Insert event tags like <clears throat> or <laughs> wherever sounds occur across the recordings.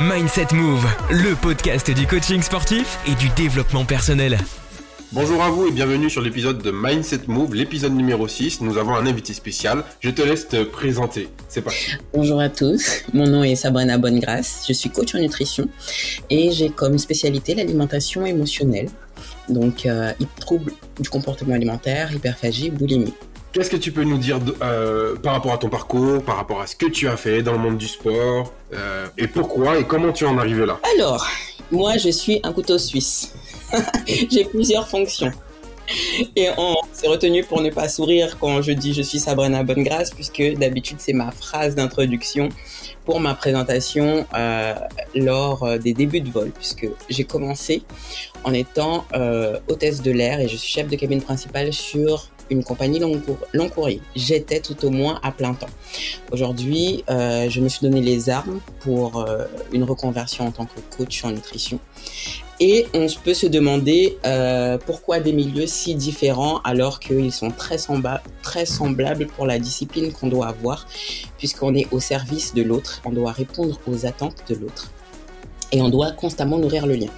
Mindset Move, le podcast du coaching sportif et du développement personnel. Bonjour à vous et bienvenue sur l'épisode de Mindset Move, l'épisode numéro 6. Nous avons un invité spécial. Je te laisse te présenter. C'est parti. Bonjour à tous. Mon nom est Sabrina Bonnegrâce. Je suis coach en nutrition et j'ai comme spécialité l'alimentation émotionnelle. Donc, euh, troubles du comportement alimentaire, hyperphagie, boulimie. Qu'est-ce que tu peux nous dire euh, par rapport à ton parcours, par rapport à ce que tu as fait dans le monde du sport, euh, et pourquoi et comment tu en es arrivé là? Alors, moi je suis un couteau suisse. <laughs> J'ai plusieurs fonctions. Et on s'est retenu pour ne pas sourire quand je dis je suis Sabrina Bonnegrâce, puisque d'habitude c'est ma phrase d'introduction pour ma présentation euh, lors des débuts de vol, puisque j'ai commencé en étant hôtesse de l'air et je suis chef de cabine principale sur une compagnie long, courrier. J'étais tout au moins à plein temps. Aujourd'hui, euh, je me suis donné les armes pour euh, une reconversion en tant que coach en nutrition. Et on peut se demander euh, pourquoi des milieux si différents alors qu'ils sont très, très semblables pour la discipline qu'on doit avoir, puisqu'on est au service de l'autre, on doit répondre aux attentes de l'autre. Et on doit constamment nourrir le lien.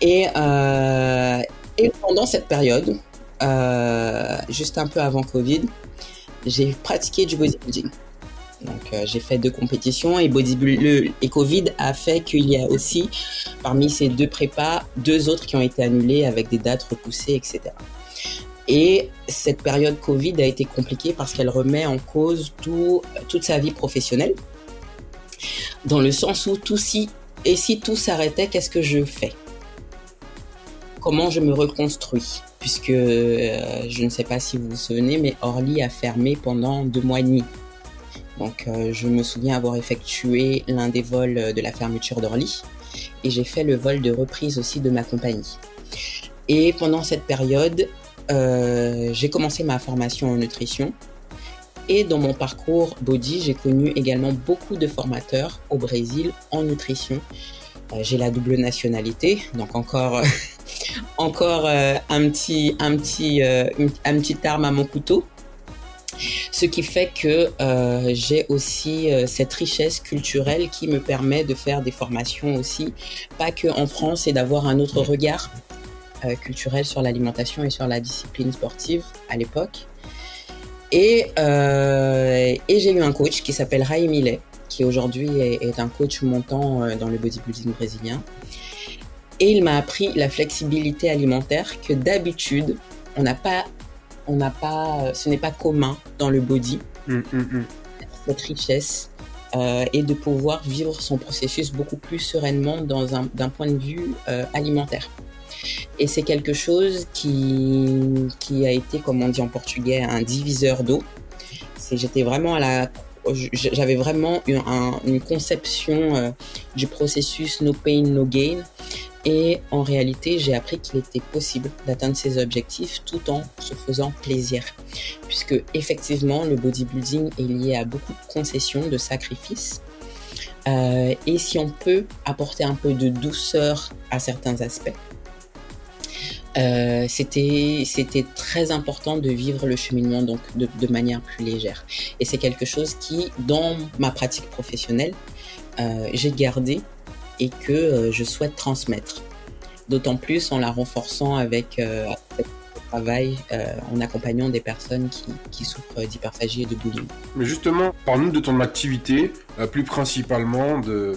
Et, et pendant cette période, euh, juste un peu avant Covid, j'ai pratiqué du bodybuilding. Donc euh, j'ai fait deux compétitions et et Covid a fait qu'il y a aussi parmi ces deux prépas deux autres qui ont été annulés avec des dates repoussées, etc. Et cette période Covid a été compliquée parce qu'elle remet en cause tout, toute sa vie professionnelle, dans le sens où tout si et si tout s'arrêtait, qu'est-ce que je fais? Comment je me reconstruis? Puisque euh, je ne sais pas si vous vous souvenez, mais Orly a fermé pendant deux mois et demi. Donc euh, je me souviens avoir effectué l'un des vols de la fermeture d'Orly et j'ai fait le vol de reprise aussi de ma compagnie. Et pendant cette période, euh, j'ai commencé ma formation en nutrition. Et dans mon parcours body, j'ai connu également beaucoup de formateurs au Brésil en nutrition. j'ai la double nationalité, donc encore encore euh, un petit, euh, un petit arme à mon couteau. Ce qui fait que euh, j'ai aussi cette richesse culturelle qui me permet de faire des formations aussi, pas que en France, et d'avoir un autre regard culturel sur l'alimentation et sur la discipline sportive à l'époque. Et, j'ai eu un coach qui s'appelle Ray Millet, qui aujourd'hui est, un coach montant dans le bodybuilding brésilien, et il m'a appris la flexibilité alimentaire que d'habitude, on n'a pas, on n'a pas, ce n'est pas commun dans le body. Hum, hum, hum. Cette richesse euh, et de pouvoir vivre son processus beaucoup plus sereinement dans un, d'un point de vue euh, alimentaire. Et c'est quelque chose qui, qui a été, comme on dit en portugais, un diviseur d'eau. C'est, j'étais vraiment à la j'avais vraiment une, une conception euh, du processus no pain, no gain. Et en réalité, j'ai appris qu'il était possible d'atteindre ses objectifs tout en se faisant plaisir. Puisque effectivement, le bodybuilding est lié à beaucoup de concessions, de sacrifices. Euh, et si on peut apporter un peu de douceur à certains aspects, euh, c'était très important de vivre le cheminement de manière plus légère et c'est quelque chose qui dans ma pratique professionnelle euh, j'ai gardé et que euh, je souhaite transmettre. D'autant plus en la renforçant avec euh, le travail euh, en accompagnant des personnes qui, qui souffrent d'hyperphagie et de boulimie. Mais justement, parle-nous de ton activité, plus principalement de,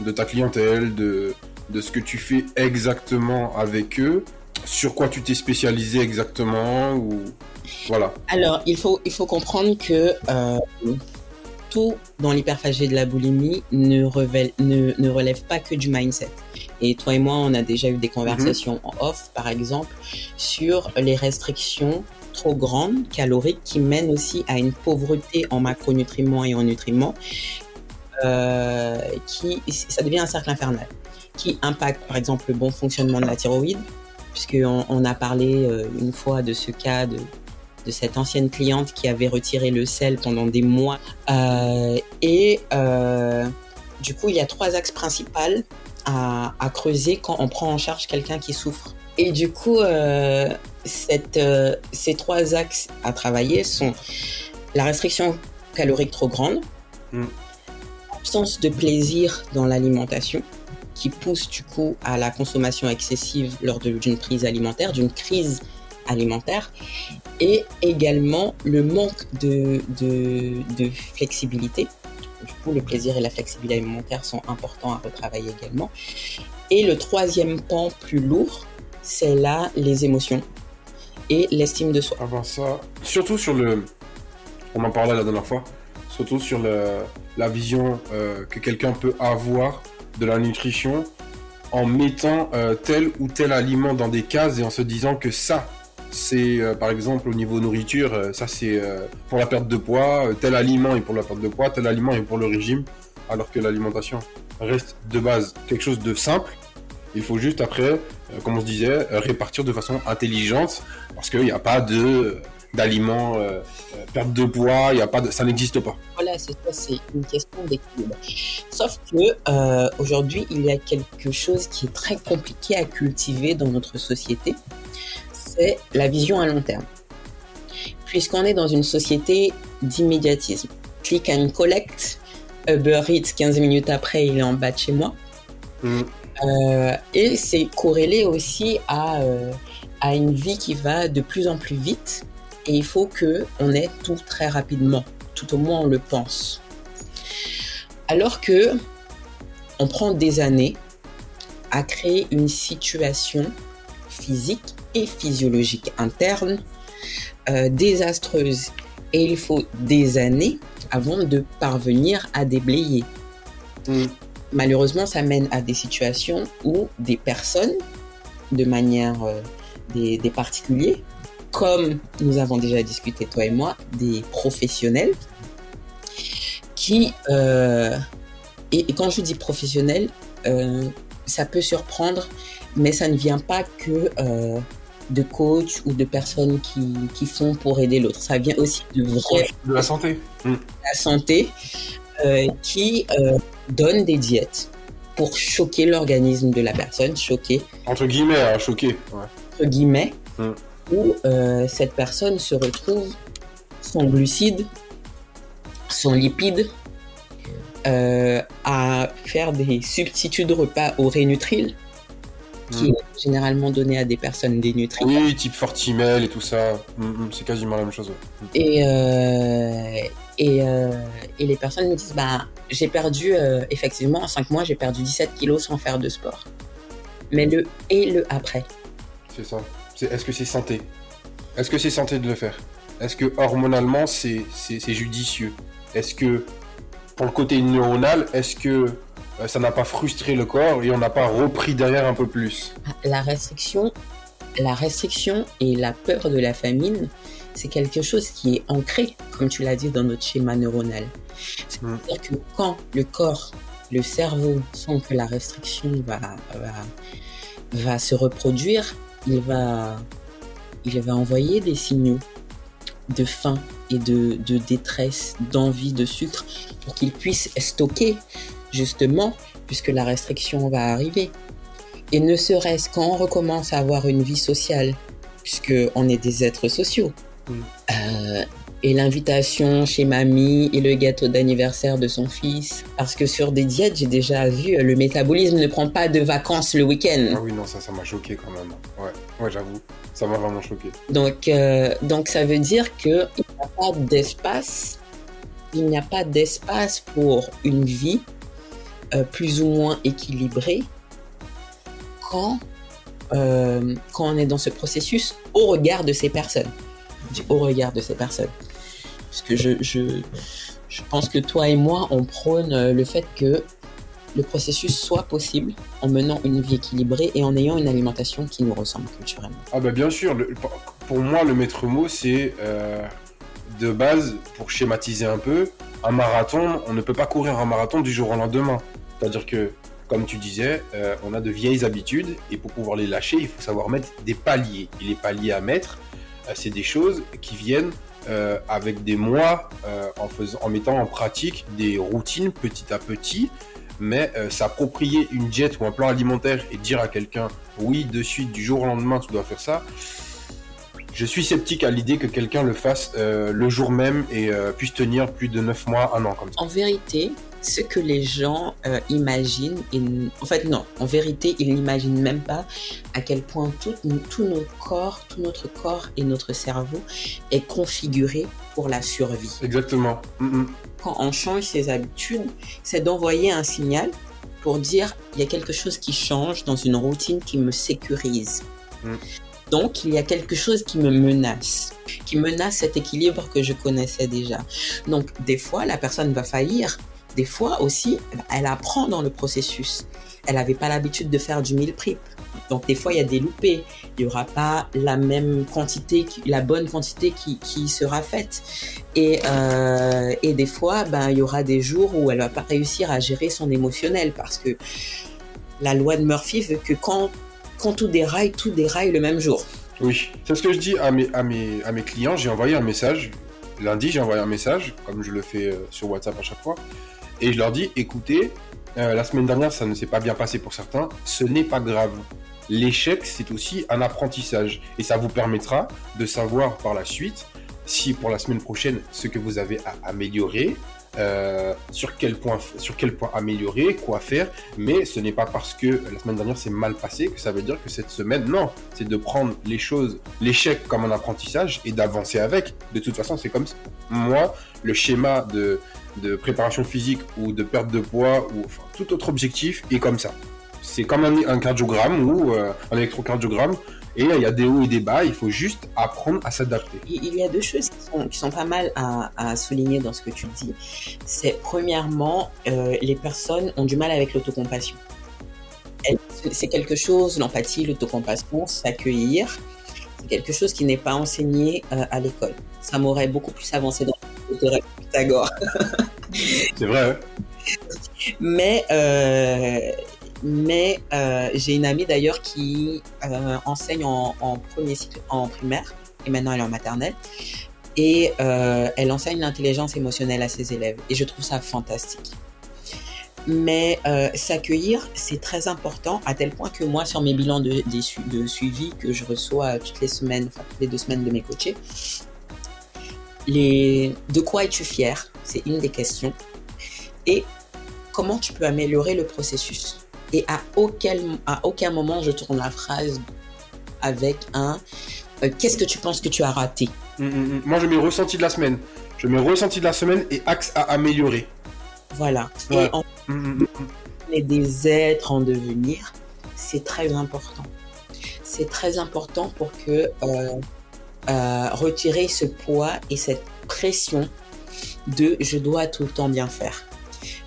de ta clientèle, de, de ce que tu fais exactement avec eux, sur quoi tu t'es spécialisé exactement ou voilà. Alors il faut il faut comprendre que euh, tout dans l'hyperphagie de la boulimie ne, ne, relève pas que du mindset. Et toi et moi, on a déjà eu des conversations en off, par exemple, sur les restrictions trop grandes, caloriques, qui mènent aussi à une pauvreté en macronutriments et en nutriments, euh, qui, ça devient un cercle infernal, qui impacte, par exemple, le bon fonctionnement de la thyroïde, puisqu'on on a parlé euh, une fois de ce cas de de cette ancienne cliente qui avait retiré le sel pendant des mois. Euh, et euh, du coup, il y a trois axes principaux à, creuser quand on prend en charge quelqu'un qui souffre. Et du coup, euh, cette, ces trois axes à travailler sont la restriction calorique trop grande, mm. l'absence de plaisir dans l'alimentation qui pousse du coup à la consommation excessive lors d'une prise alimentaire, d'une crise alimentaire, et également le manque de, de, flexibilité. Du coup, le plaisir et la flexibilité alimentaire sont importants à retravailler également. Et le troisième pan plus lourd, c'est là les émotions et l'estime de soi. Ben ça, surtout sur le, on en parlait la dernière fois, surtout sur le, la vision euh, que quelqu'un peut avoir de la nutrition en mettant euh, tel ou tel aliment dans des cases et en se disant que ça, c'est euh, par exemple au niveau nourriture, euh, ça c'est pour la perte de poids, tel aliment est pour la perte de poids, tel aliment est pour le régime, alors que l'alimentation reste de base quelque chose de simple. Il faut juste après, comme on se disait, répartir de façon intelligente parce qu'il n'y a pas de d'aliments, euh, euh, perte de poids, y a pas ça n'existe pas. Voilà, c'est ça, c'est une question d'équilibre. Sauf que euh, aujourd'hui, il y a quelque chose qui est très compliqué à cultiver dans notre société, c'est la vision à long terme. Puisqu'on est dans une société d'immédiatisme. Click and collect, Uber Eats, 15 minutes après, il est en bas de chez moi. Mm. et c'est corrélé aussi à, à une vie qui va de plus en plus vite et il faut que on ait tout très rapidement, tout au moins on le pense. Alors que on prend des années à créer une situation physique et physiologique interne euh, désastreuse. Et il faut des années avant de parvenir à déblayer. Mm. Malheureusement, ça mène à des situations où des personnes, de manière euh, des particuliers, comme nous avons déjà discuté, toi et moi, des professionnels qui, euh, et, quand je dis professionnels, euh, ça peut surprendre, mais ça ne vient pas que euh, de coachs ou de personnes qui, qui font pour aider l'autre. Ça vient aussi de. De la santé. Mm. La santé, qui donnent des diètes pour choquer l'organisme de la personne, choquer. Entre guillemets, hein, choquer. Entre guillemets. Mm où euh, cette personne se retrouve sans glucides, sans lipides, euh, à faire des substituts de repas au Rénutril, qui est généralement donné à des personnes dénutries. Oui, type Fortimel et tout ça, hmm, hmm, c'est quasiment la même chose. Et, euh, et, et, les personnes me disent, bah, j'ai perdu, effectivement, en 5 mois, j'ai perdu 17 kilos sans faire de sport. Mais le et le après. C'est ça est-ce que c'est santé? Est-ce que c'est santé de le faire? Est-ce que hormonalement c'est judicieux? Est-ce que pour le côté neuronal, est-ce que euh, ça n'a pas frustré le corps et on n'a pas repris derrière un peu plus La restriction, la restriction et la peur de la famine, c'est quelque chose qui est ancré, comme tu l'as dit, dans notre schéma neuronal. C'est-à-dire que quand le corps, le cerveau sent que la restriction va, se reproduire, il va, envoyer des signaux de faim et de détresse, d'envie de sucre pour qu'il puisse stocker justement puisque la restriction va arriver. Et ne serait-ce quand on recommence à avoir une vie sociale, puisque on est des êtres sociaux, mm. euh, et l'invitation chez mamie et le gâteau d'anniversaire de son fils. Parce que sur des diètes, j'ai déjà vu, le métabolisme ne prend pas de vacances le week-end. Ah oui, non, ça, ça m'a choqué quand même. Ouais, ouais j'avoue, ça m'a vraiment choqué. Donc, euh, donc ça veut dire qu'il n'y a pas d'espace, il n'y a pas d'espace pour une vie euh, plus ou moins équilibrée quand, euh, quand on est dans ce processus au regard de ces personnes. Au regard de ces personnes. Parce que je, je, je pense que toi et moi, on prône euh, le fait que le processus soit possible en menant une vie équilibrée et en ayant une alimentation qui nous ressemble culturellement. Ah bah bien sûr, pour moi le maître mot c'est de base, pour schématiser un peu, un marathon, on ne peut pas courir un marathon du jour au lendemain. C'est-à-dire que, comme tu disais, euh, on a de vieilles habitudes et pour pouvoir les lâcher, il faut savoir mettre des paliers. Et les paliers à mettre, c'est des choses qui viennent euh, avec des mois euh, en, mettant en pratique des routines petit à petit. Mais euh, s'approprier une diète ou un plan alimentaire et dire à quelqu'un oui de suite du jour au lendemain tu dois faire ça, je suis sceptique à l'idée que quelqu'un le fasse le jour même et puisse tenir plus de 9 mois, un an comme ça. En vérité, ce que les gens euh, imaginent. Et, en fait, non, en vérité, ils n'imaginent même pas à quel point tout, tout notre corps, tout notre corps et notre cerveau est configuré pour la survie. Exactement. Mm. Quand on change ses habitudes, c'est d'envoyer un signal pour dire il y a quelque chose qui change dans une routine qui me sécurise. Mm. Donc, il y a quelque chose qui me menace, qui menace cet équilibre que je connaissais déjà. Donc, des fois, la personne va faillir. Des fois aussi, elle apprend dans le processus. Elle n'avait pas l'habitude de faire du meal prep. Donc, des fois, il y a des loupés. Il n'y aura pas la même quantité, la bonne quantité qui, sera faite. Et, euh, des fois, ben, il y aura des jours où elle va pas réussir à gérer son émotionnel parce que la loi de Murphy veut que quand tout déraille, tout déraille le même jour. Oui, c'est ce que je dis à mes clients. J'ai envoyé un message. Lundi, j'ai envoyé un message, comme je le fais euh, sur WhatsApp à chaque fois. Et je leur dis, écoutez, euh, la semaine dernière, ça ne s'est pas bien passé pour certains. Ce n'est pas grave. L'échec, c'est aussi un apprentissage. Et ça vous permettra de savoir par la suite si pour la semaine prochaine, ce que vous avez à améliorer, euh, sur quel point sur quel point améliorer, quoi faire, mais ce n'est pas parce que la semaine dernière s'est mal passé que ça veut dire que cette semaine non, c'est de prendre les choses, l'échec comme un apprentissage et d'avancer avec. De toute façon, c'est comme ça. Moi, le schéma de, de préparation physique ou de perte de poids ou tout autre objectif est comme ça. C'est comme un, cardiogramme ou euh, un électrocardiogramme et il y a des hauts et des bas, il faut juste apprendre à s'adapter. Il y a deux choses qui sont, pas mal à, à, souligner dans ce que tu dis. C'est premièrement, euh, les personnes ont du mal avec l'autocompassion. C'est quelque chose, l'empathie, l'autocompassion, s'accueillir, c'est quelque chose qui n'est pas enseigné euh, à l'école. Ça m'aurait beaucoup plus avancé dans le Pythagore. c'est vrai. Hein Mais euh, mais euh, j'ai une amie d'ailleurs qui euh, enseigne en, en, premier cycle en primaire et maintenant elle est en maternelle et elle enseigne l'intelligence émotionnelle à ses élèves et je trouve ça fantastique. Mais s'accueillir, c'est très important à tel point que moi, sur mes bilans de, de, de, suivi que je reçois toutes les semaines, enfin toutes les deux semaines de mes coachés, les... de quoi es-tu fier C'est une des questions. Et comment tu peux améliorer le processus? Et à aucun, à aucun moment je tourne la phrase avec un euh, qu'est-ce que tu penses que tu as raté? Mmh, mmh. Moi, je mets ressenti de la semaine. Je mets ressenti de la semaine et axe à améliorer. Voilà. Ouais. Et mmh, des êtres en devenir. C'est très important. C'est très important pour que euh, euh, retirer ce poids et cette pression de je dois tout le temps bien faire.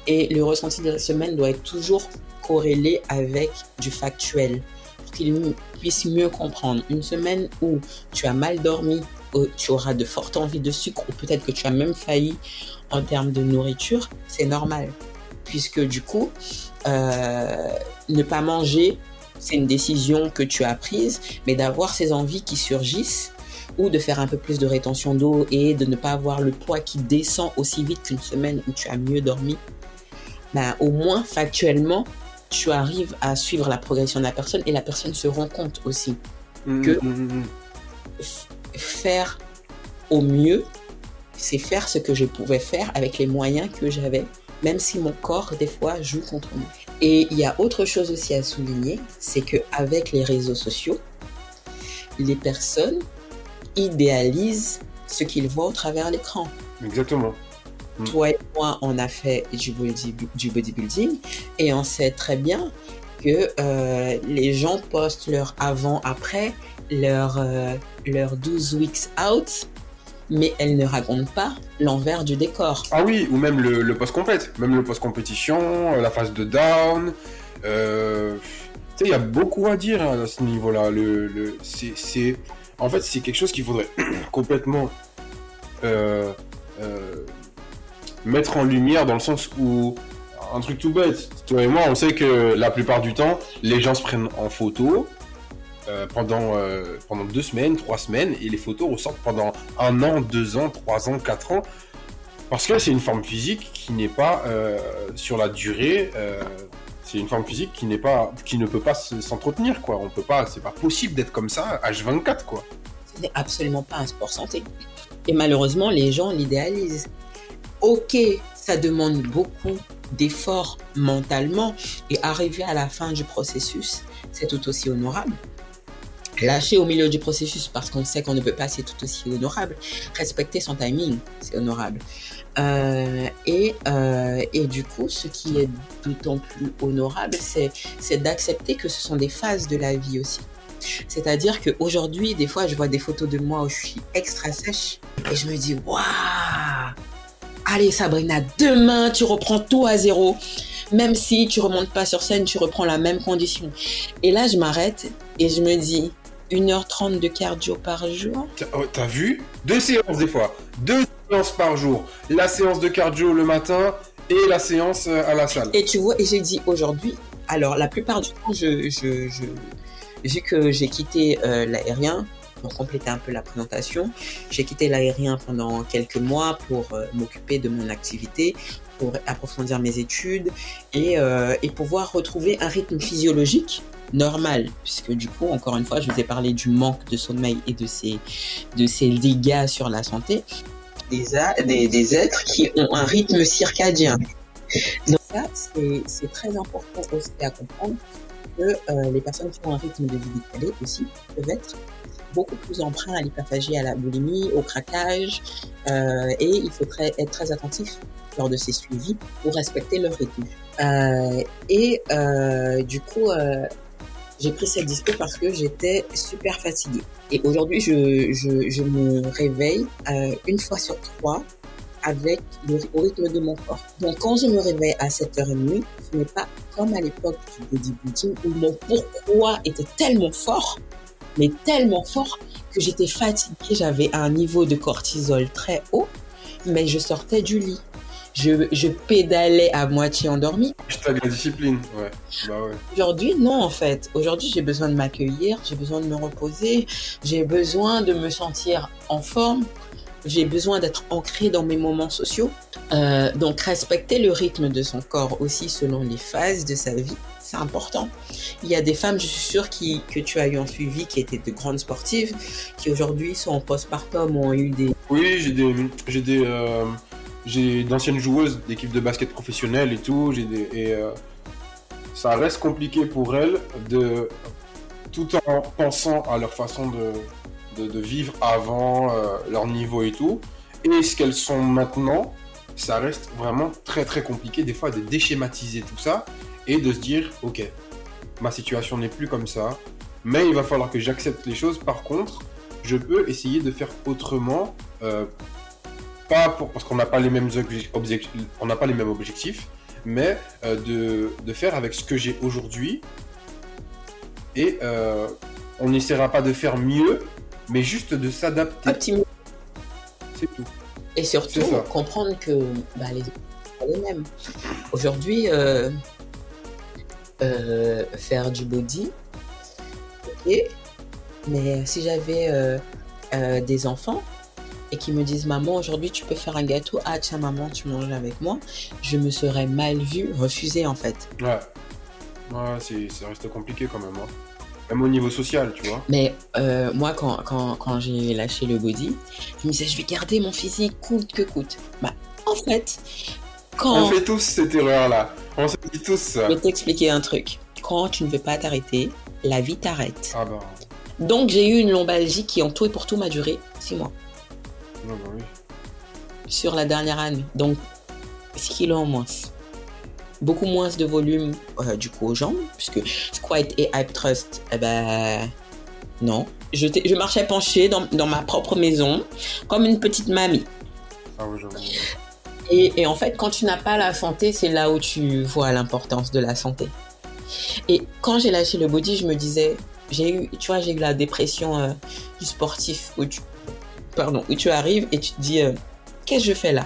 Et le ressenti de la semaine doit être toujours corrélé avec du factuel pour qu'il puisse mieux comprendre. Une semaine où tu as mal dormi, où tu auras de fortes envies de sucre ou peut-être que tu as même failli en termes de nourriture, c'est normal. Puisque du coup, euh, ne pas manger, c'est une décision que tu as prise, mais d'avoir ces envies qui surgissent ou de faire un peu plus de rétention d'eau et de ne pas avoir le poids qui descend aussi vite qu'une semaine où tu as mieux dormi, ben, au moins factuellement, tu arrives à suivre la progression de la personne et la personne se rend compte aussi mmh, que mmh, faire au mieux, c'est faire ce que je pouvais faire avec les moyens que j'avais, même si mon corps des fois joue contre moi. Et il y a autre chose aussi à souligner, c'est que avec les réseaux sociaux, les personnes idéalisent ce qu'ils voient au travers l'écran. Exactement. Toi et moi, on a fait du, body, du bodybuilding et on sait très bien que euh, les gens postent leur avant-après, leur, euh, leur 12 weeks out, mais elles ne racontent pas l'envers du décor. Ah oui, ou même le, le post-compète, même le post-compétition, la phase de down. Euh, tu sais, il y a beaucoup à dire hein, à ce niveau-là. Le, le c'est, en fait, c'est quelque chose qu'il faudrait <clears throat> complètement euh, euh, mettre en lumière dans le sens où un truc tout bête. Toi et moi, on sait que la plupart du temps, les gens se prennent en photo euh, pendant pendant deux semaines, trois semaines, et les photos ressortent pendant un an, deux ans, trois ans, quatre ans, parce que c'est une forme physique qui n'est pas sur la durée. C'est une forme physique qui n'est pas, qui ne peut pas s'entretenir, quoi. On peut pas, c'est pas possible d'être comme ça H24, quoi. Ce n'est absolument pas un sport santé. Et malheureusement, les gens l'idéalisent ok, ça demande beaucoup d'efforts mentalement et arriver à la fin du processus, c'est tout aussi honorable. Lâcher au milieu du processus parce qu'on sait qu'on ne peut pas, c'est tout aussi honorable. Respecter son timing, c'est honorable. Euh, et, euh, et du coup, ce qui est d'autant plus honorable, c'est, d'accepter que ce sont des phases de la vie aussi. C'est-à-dire qu'aujourd'hui, des fois, je vois des photos de moi où je suis extra sèche et je me dis, waouh, allez Sabrina, demain, tu reprends tout à zéro. Même si tu remontes pas sur scène, tu reprends la même condition. Et là, je m'arrête et je me dis, 1h30 de cardio par jour. Oh, t'as vu? Deux séances des fois. Deux séances par jour. La séance de cardio le matin et la séance euh, à la salle. Et tu vois, et j'ai dit aujourd'hui, alors la plupart du temps, vu que j'ai quitté euh, l'aérien, pour compléter un peu la présentation, j'ai quitté l'aérien pendant quelques mois pour euh, m'occuper de mon activité, pour approfondir mes études et, et pouvoir retrouver un rythme physiologique normal, puisque du coup, encore une fois, je vous ai parlé du manque de sommeil et de ses, de ses dégâts sur la santé. Des, des, êtres qui ont un rythme circadien. Donc ça, c'est très important aussi à comprendre que euh, les personnes qui ont un rythme de vie décalé aussi peuvent être beaucoup plus emprunts à l'hyperphagie, à la boulimie, au craquage, euh, et il faut être très attentif lors de ces suivis pour respecter leur rythme. Euh, et du coup, j'ai pris cette dispo parce que j'étais super fatiguée. Et aujourd'hui, je, je, me réveille euh, une fois sur trois avec le au rythme de mon corps. Donc quand je me réveille à 7h30, ce n'est pas comme à l'époque du bodybuilding où mon pourquoi était tellement fort, mais tellement fort que j'étais fatiguée, j'avais un niveau de cortisol très haut, mais je sortais du lit. Je, je pédalais à moitié endormie. Hashtag la discipline. Ouais. Bah ouais. Aujourd'hui, non, en fait. Aujourd'hui, j'ai besoin de m'accueillir, j'ai besoin de me reposer, j'ai besoin de me sentir en forme, j'ai besoin d'être ancré dans mes moments sociaux. Euh, donc, respecter le rythme de son corps aussi selon les phases de sa vie, c'est important. Il y a des femmes, je suis sûre, qui, que tu as eu en suivi, qui étaient de grandes sportives, qui aujourd'hui sont en postpartum, ont eu des... Oui, j'ai des, j'ai des, euh, j'ai d'anciennes joueuses d'équipes de basket professionnelles et tout. J'ai des, et euh, ça reste compliqué pour elles de, tout en pensant à leur façon de, de, vivre avant euh, leur niveau et tout, et ce qu'elles sont maintenant, ça reste vraiment très très compliqué des fois de déschématiser tout ça et de se dire, ok, ma situation n'est plus comme ça, mais il va falloir que j'accepte les choses. Par contre, je peux essayer de faire autrement, euh, pas pour, parce qu'on n'a pas les mêmes obje- objectifs, on n'a pas les mêmes objectifs, mais euh, de, de faire avec ce que j'ai aujourd'hui. Et euh, on n'essaiera pas de faire mieux, mais juste de s'adapter. C'est tout. Et surtout, comprendre que bah, les pas les mêmes. Aujourd'hui, euh, faire du body, ok, mais si j'avais des enfants et qui me disent Maman, aujourd'hui tu peux faire un gâteau, ah tiens, maman, tu manges avec moi, je me serais mal vue, refusée en fait. Ouais. Ouais, c'est, ça reste compliqué quand même. hein. Même au niveau social, tu vois. Mais euh, moi, quand, quand, quand j'ai lâché le body, je me disais Je vais garder mon physique coûte que coûte. Bah, en fait, quand. On fait tous cette erreur-là. On se dit tous ça. Je vais t'expliquer un truc. Quand tu ne veux pas t'arrêter, la vie t'arrête. Ah bah, Donc j'ai eu une lombalgie qui en tout et pour tout m'a duré 6 mois bah oui. sur la dernière année. Donc 6 kilos en moins. Beaucoup moins de volume euh, du coup aux jambes, puisque squat et hip thrust, eh ben non. Je, marchais penchée dans, dans ma propre maison, comme une petite mamie. Ah et en fait, quand tu n'as pas la santé, c'est là où tu vois l'importance de la santé. Et quand j'ai lâché le body, je me disais, j'ai eu, tu vois, j'ai eu la dépression euh, du sportif où tu, pardon, où tu arrives et tu te dis, euh, qu'est-ce que je fais là?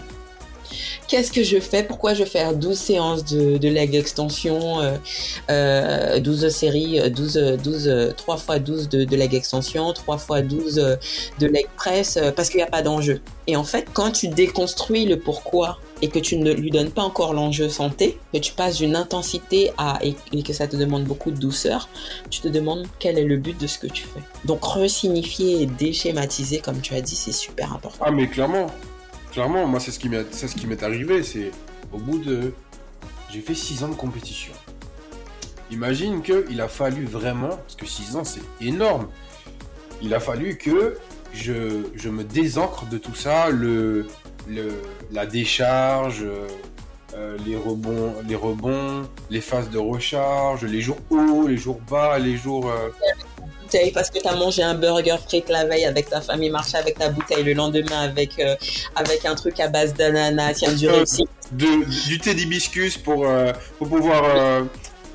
Qu'est-ce que je fais? Pourquoi je faire 12 séances de, de leg extension, euh, euh, 12 séries, euh, 12, euh, 12, euh, 3 fois 12 de, de leg extension, 3 fois 12 euh, de leg press, euh, parce qu'il n'y a pas d'enjeu. Et en fait, quand tu déconstruis le pourquoi et que tu ne lui donnes pas encore l'enjeu santé, que tu passes d'une intensité à et, que ça te demande beaucoup de douceur, tu te demandes quel est le but de ce que tu fais. Donc resignifier et déschématiser, comme tu as dit, c'est super important. Ah mais clairement, clairement, moi c'est ce qui m'est, c'est ce qui m'est arrivé, c'est au bout de j'ai fait 6 ans de compétition. Imagine qu'il a fallu vraiment, parce que 6 ans c'est énorme, il a fallu que je, je me désancre de tout ça, le, le, la décharge, euh, les, rebonds, les rebonds, les phases de recharge, les jours hauts, les jours bas, les jours... Euh, bouteille parce que tu as mangé un burger frites la veille avec ta famille, marché avec ta bouteille le lendemain avec, euh, avec un truc à base d'ananas, tiens, du réussi. du thé d'hibiscus pour, pour pouvoir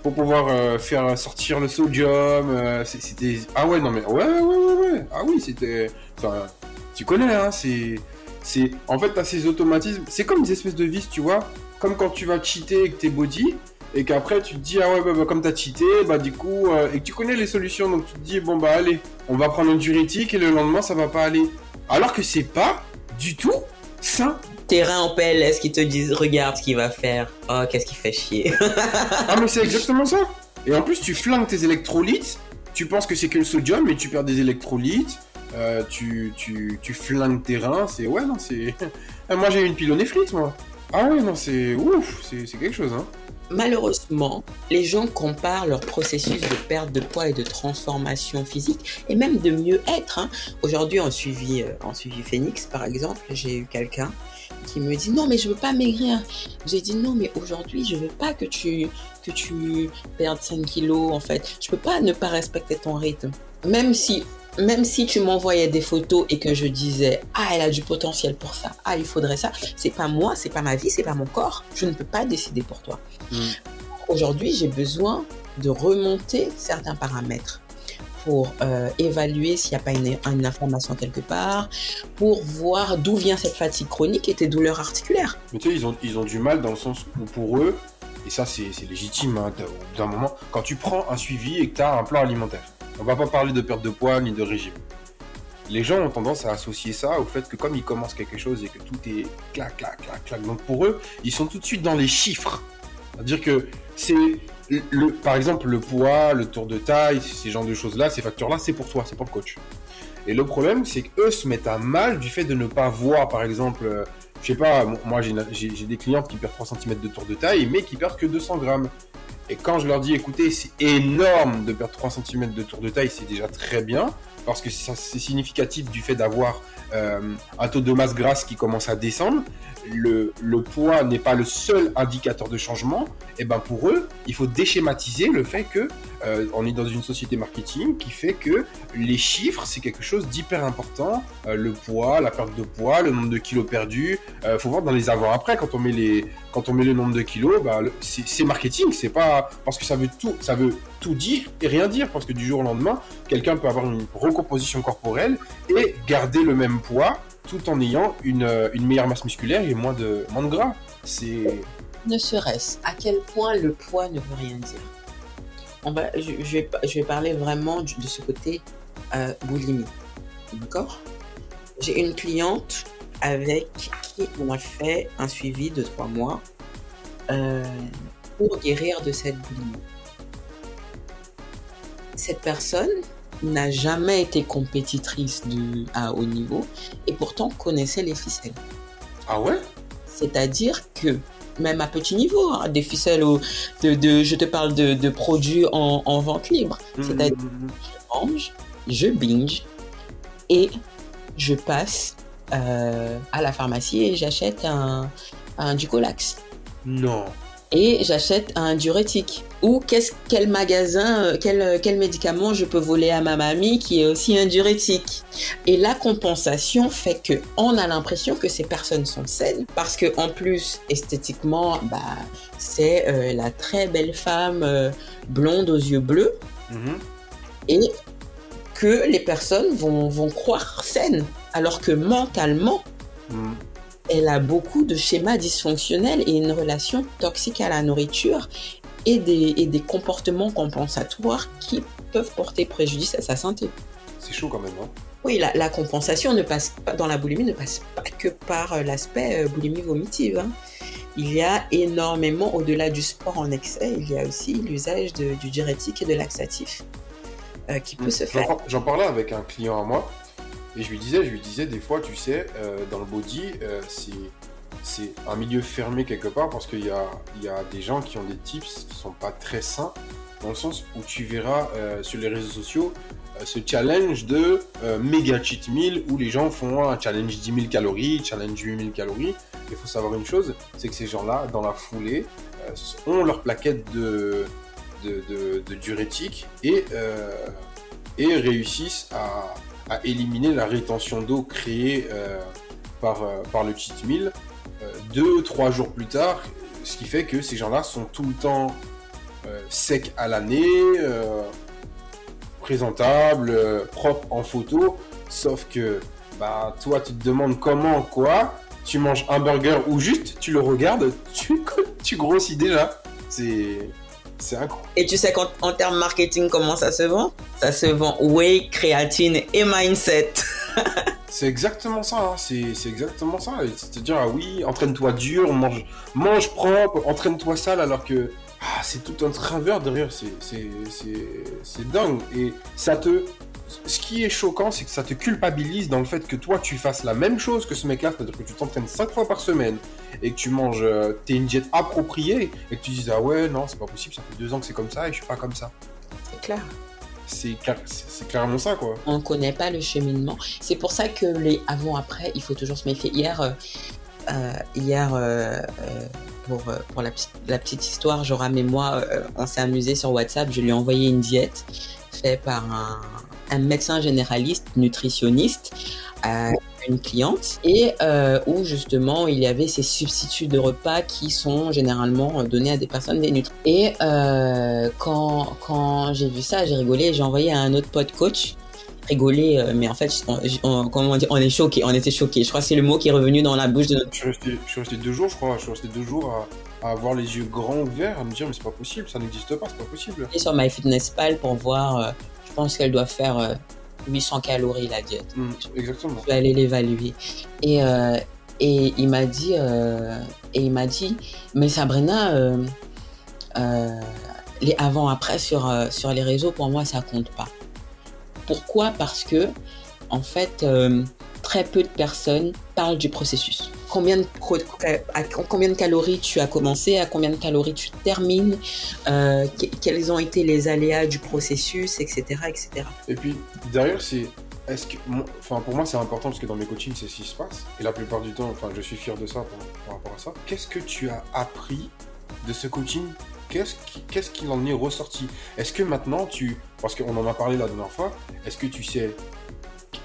pour pouvoir euh, faire sortir le sodium. Euh, c'était ah ouais non mais ouais ouais ouais ouais ah oui c'était enfin tu connais hein c'est c'est en fait t'as ces automatismes c'est comme des espèces de vis tu vois comme quand tu vas cheater avec tes body et qu'après tu te dis ah ouais bah, bah comme t'as cheaté bah du coup euh, et que tu connais les solutions donc tu te dis bon bah allez on va prendre un diurétique et le lendemain ça va pas aller alors que c'est pas du tout ça terrain en PLS qui te disent regarde ce qu'il va faire. Oh, qu'est-ce qui fait chier. <laughs> ah, mais c'est exactement ça. Et en plus, tu flingues tes électrolytes. Tu penses que c'est que le sodium, mais tu perds des électrolytes. Euh, tu, tu, tu, flingues tes reins. C'est ouais, non, c'est. <laughs> moi, j'ai une pylonéphrite, moi. Ah ouais, non, c'est ouf, c'est quelque chose, hein. Malheureusement, les gens comparent leur processus de perte de poids et de transformation physique et même de mieux être. Hein. Aujourd'hui, en suivi, euh, en suivi Phoenix, par exemple, j'ai eu quelqu'un qui me dit non mais je veux pas maigrir. J'ai dit non mais aujourd'hui je veux pas que tu que tu perdes 5 kilos en fait. Je peux pas ne pas respecter ton rythme. Même si même si tu m'envoyais des photos et que je disais ah elle a du potentiel pour ça, ah il faudrait ça, c'est pas moi, c'est pas ma vie, c'est pas mon corps, je ne peux pas décider pour toi. Mm. Aujourd'hui, j'ai besoin de remonter certains paramètres pour euh, évaluer s'il n'y a pas une, information quelque part, pour voir d'où vient cette fatigue chronique et tes douleurs articulaires. Mais tu sais, ils ont, ils ont du mal dans le sens où pour eux, et ça c'est légitime hein, d'un moment, quand tu prends un suivi et que tu as un plan alimentaire, on va pas parler de perte de poids ni de régime. Les gens ont tendance à associer ça au fait que comme ils commencent quelque chose et que tout est clac, clac, clac, clac, donc pour eux, ils sont tout de suite dans les chiffres. C'est-à-dire que c'est le, par exemple, le poids, le tour de taille, ces genres de choses-là, ces facteurs-là, c'est pour toi, c'est pour le coach. Et le problème, c'est qu'eux se mettent à mal du fait de ne pas voir, par exemple, euh, je sais pas, moi j'ai des clientes qui perdent 3 cm de tour de taille, mais qui perdent que 200 grammes. Et quand je leur dis, écoutez, c'est énorme de perdre 3 cm de tour de taille, c'est déjà très bien, parce que c'est significatif du fait d'avoir euh, un taux de masse grasse qui commence à descendre, le, poids n'est pas le seul indicateur de changement, et eh ben pour eux, il faut déschématiser le fait que euh, on est dans une société marketing qui fait que les chiffres c'est quelque chose d'hyper important, euh, le poids, la perte de poids, le nombre de kilos perdus, euh, faut voir dans les avant-après quand on met les quand on met le nombre de kilos, bah, c'est marketing, c'est pas parce que ça veut tout ça veut tout dire et rien dire parce que du jour au lendemain, quelqu'un peut avoir une recomposition corporelle et garder le même poids tout en ayant une, euh, une meilleure masse musculaire et moins de, moins de gras. C'est... Ne serait-ce à quel point le poids ne veut rien dire. On va, je, je, vais, je vais parler vraiment de ce côté euh, boulimie. D'accord? J'ai une cliente avec qui on a fait un suivi de trois mois euh, pour guérir de cette boulimie. Cette personne n'a jamais été compétitrice de, à haut niveau et pourtant connaissait les ficelles. Ah ouais? C'est-à-dire que même à petit niveau, hein, des ficelles de, je te parle de, produits en, vente libre. Mmh, C'est-à-dire que je mange, je binge et je passe euh, à la pharmacie et j'achète un, un Ducolax. Non et j'achète un diurétique. Ou qu'est-ce, quel magasin, euh, quel, euh, quel médicament je peux voler à ma mamie qui est aussi un diurétique. Et la compensation fait que on a l'impression que ces personnes sont saines parce que en plus esthétiquement, bah, c'est euh, la très belle femme blonde aux yeux bleus. Mm-hmm. Et que les personnes vont, vont croire saines. Alors que mentalement, mm elle a beaucoup de schémas dysfonctionnels et une relation toxique à la nourriture et des, et des comportements compensatoires qui peuvent porter préjudice à sa santé. C'est chaud quand même, hein Oui, la, compensation ne passe pas, dans la boulimie ne passe pas que par euh, l'aspect euh, boulimie vomitive. Hein. Il y a énormément, au-delà du sport en excès, il y a aussi l'usage du diurétique et de laxatif euh, qui peut mmh. se faire. J'en parlais avec un client à moi et je lui disais, je lui disais des fois, tu sais, euh, dans le body, euh, c'est c'est un milieu fermé quelque part parce qu'il y a, y a des gens qui ont des tips qui sont pas très sains, dans le sens où tu verras euh, sur les réseaux sociaux ce challenge de euh, méga cheat meal où les gens font un challenge 10 000 calories, challenge 8 000 calories. Il faut savoir une chose, c'est que ces gens-là, dans la foulée, ont leur plaquette de, de diurétique et, et réussissent à, à, éliminer la rétention d'eau créée par, par le cheat meal deux, trois jours plus tard, ce qui fait que ces gens-là sont tout le temps euh, secs à l'année, euh, présentables, euh, propres en photo, sauf que bah toi tu te demandes comment, quoi, tu manges un burger ou juste tu le regardes, tu, <laughs> tu grossis déjà. C'est c'est incroyable. Et tu sais qu'en termes marketing, comment ça se vend? Ça se vend whey, créatine et mindset. <laughs> C'est exactement ça, hein. c'est exactement ça. C'est-à-dire, ah oui, entraîne-toi dur, mange, mange propre, entraîne-toi sale, alors que ah, c'est tout un travers derrière, c'est dingue. Et ça te. Ce qui est choquant, c'est que ça te culpabilise dans le fait que toi, tu fasses la même chose que ce mec-là, c'est-à-dire que tu t'entraînes 5 fois par semaine et que tu manges, euh, t'es une diète appropriée et que tu dises, ah ouais, non, c'est pas possible, ça fait deux ans que c'est comme ça et je suis pas comme ça. C'est clair c'est clairement ça, quoi. On ne connaît pas le cheminement. C'est pour ça que les avant-après, il faut toujours se méfier. Hier, euh, euh, hier euh, pour, pour la, la, petite histoire, Joram et moi, on s'est amusé sur WhatsApp. Je lui ai envoyé une diète faite par un, un médecin généraliste, nutritionniste une cliente et euh, où justement il y avait ces substituts de repas qui sont généralement donnés à des personnes dénutries. Et euh, quand, quand j'ai vu ça, j'ai rigolé, j'ai envoyé à un autre pote coach rigolé, euh, mais en fait, on, comment on, dit, on est choqué, on était choqué. Je crois que c'est le mot qui est revenu dans la bouche de notre. Je suis resté, je suis resté deux jours, je crois. Je suis resté deux jours à, à, avoir les yeux grands ouverts, à me dire mais c'est pas possible, ça n'existe pas, c'est pas possible. Et sur MyFitnessPal pour voir, euh, je pense qu'elle doit faire 800 calories la diète. Mm, exactement. Je vais aller l'évaluer. Et, euh, et il m'a dit, euh, et il m'a dit, mais Sabrina, euh, les avant-après sur, sur les réseaux, pour moi, ça compte pas. Pourquoi? Parce que, en fait, très peu de personnes parlent du processus. Combien de, à combien de calories tu as commencé, à combien de calories tu termines, euh, quels ont été les aléas du processus, etc. etc. Et puis, derrière, c'est est-ce que, enfin, pour moi, c'est important parce que dans mes coachings, c'est ce qui se passe. Et la plupart du temps, enfin, je suis fier de ça par, rapport à ça. Qu'est-ce que tu as appris de ce coaching? Qu'est-ce qu'il en est ressorti? Est-ce que maintenant tu, parce qu'on en a parlé la dernière fois, est-ce que tu sais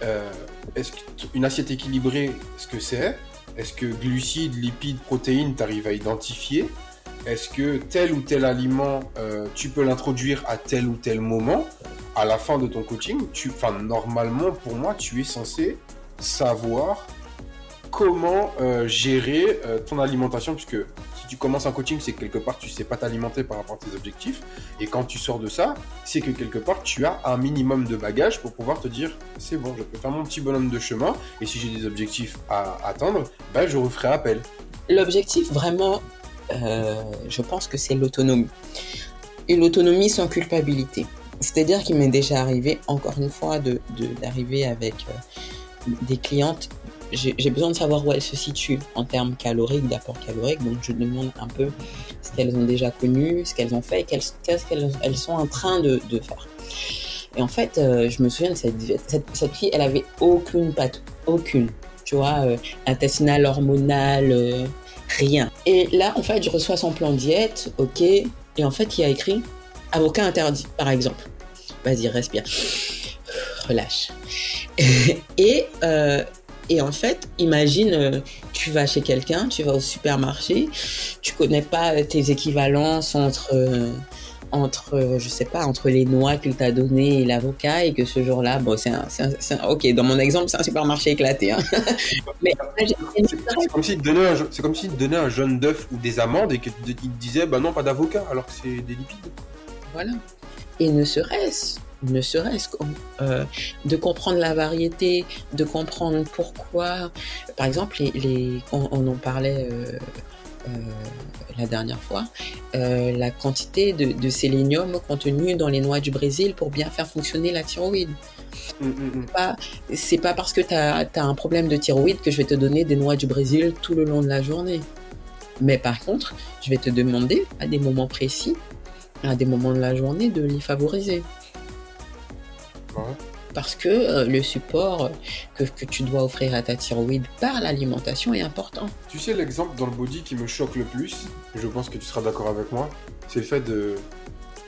euh, est-ce qu'une assiette équilibrée, ce que c'est? Est-ce que glucides, lipides, protéines, tu arrives à identifier? Est-ce que tel ou tel aliment, euh, tu peux l'introduire à tel ou tel moment À la fin de ton coaching, tu, normalement, pour moi, tu es censé savoir comment euh, gérer ton alimentation, puisque tu commences un coaching, c'est que quelque part tu sais pas t'alimenter par rapport à tes objectifs. Et quand tu sors de ça, c'est que quelque part tu as un minimum de bagages pour pouvoir te dire c'est bon, je peux faire mon petit bonhomme de chemin. Et si j'ai des objectifs à atteindre, ben, je referai appel. L'objectif vraiment, euh, je pense que c'est l'autonomie. Et l'autonomie sans culpabilité. C'est-à-dire qu'il m'est déjà arrivé, encore une fois, d'arriver de, avec euh, des clientes j'ai besoin de savoir où elles se situent en termes caloriques, d'apport calorique. Donc, je demande un peu ce qu'elles ont déjà connu, ce qu'elles ont fait qu'est-ce qu'elles elles sont en train de, faire. Et en fait, euh, je me souviens de cette, cette, fille, elle avait aucune patte, aucune. Tu vois, euh, intestinale, hormonale, euh, rien. Et là, en fait, je reçois son plan diète, ok. Et en fait, il a écrit avocat interdit, par exemple. Vas-y, respire. Relâche. <laughs> et et en fait, imagine, euh, tu vas chez quelqu'un, tu vas au supermarché, tu connais pas tes équivalences entre, euh, entre je sais pas, entre les noix qu'il t'a donné et l'avocat, et que ce jour-là, bon, c'est un, un, ok, dans mon exemple, c'est un supermarché éclaté. Hein. <laughs> Mais c'est comme s'il te comme s'il te donnait un jaune d'œuf ou des amandes et qu'il te disait, bah non, pas d'avocat, alors que c'est des lipides. Voilà. Et ne serait-ce ne serait-ce euh, de comprendre la variété, de comprendre pourquoi. Par exemple, les, on, en parlait euh, la dernière fois, la quantité de, de, sélénium contenu dans les noix du Brésil pour bien faire fonctionner la thyroïde. Mm, mm, mm. Pas, c'est pas parce que tu as, un problème de thyroïde que je vais te donner des noix du Brésil tout le long de la journée. Mais par contre, je vais te demander à des moments précis, à des moments de la journée, de les favoriser. Parce que euh, le support que, que, tu dois offrir à ta thyroïde par l'alimentation est important. Tu sais, l'exemple dans le body qui me choque le plus, je pense que tu seras d'accord avec moi, c'est le fait de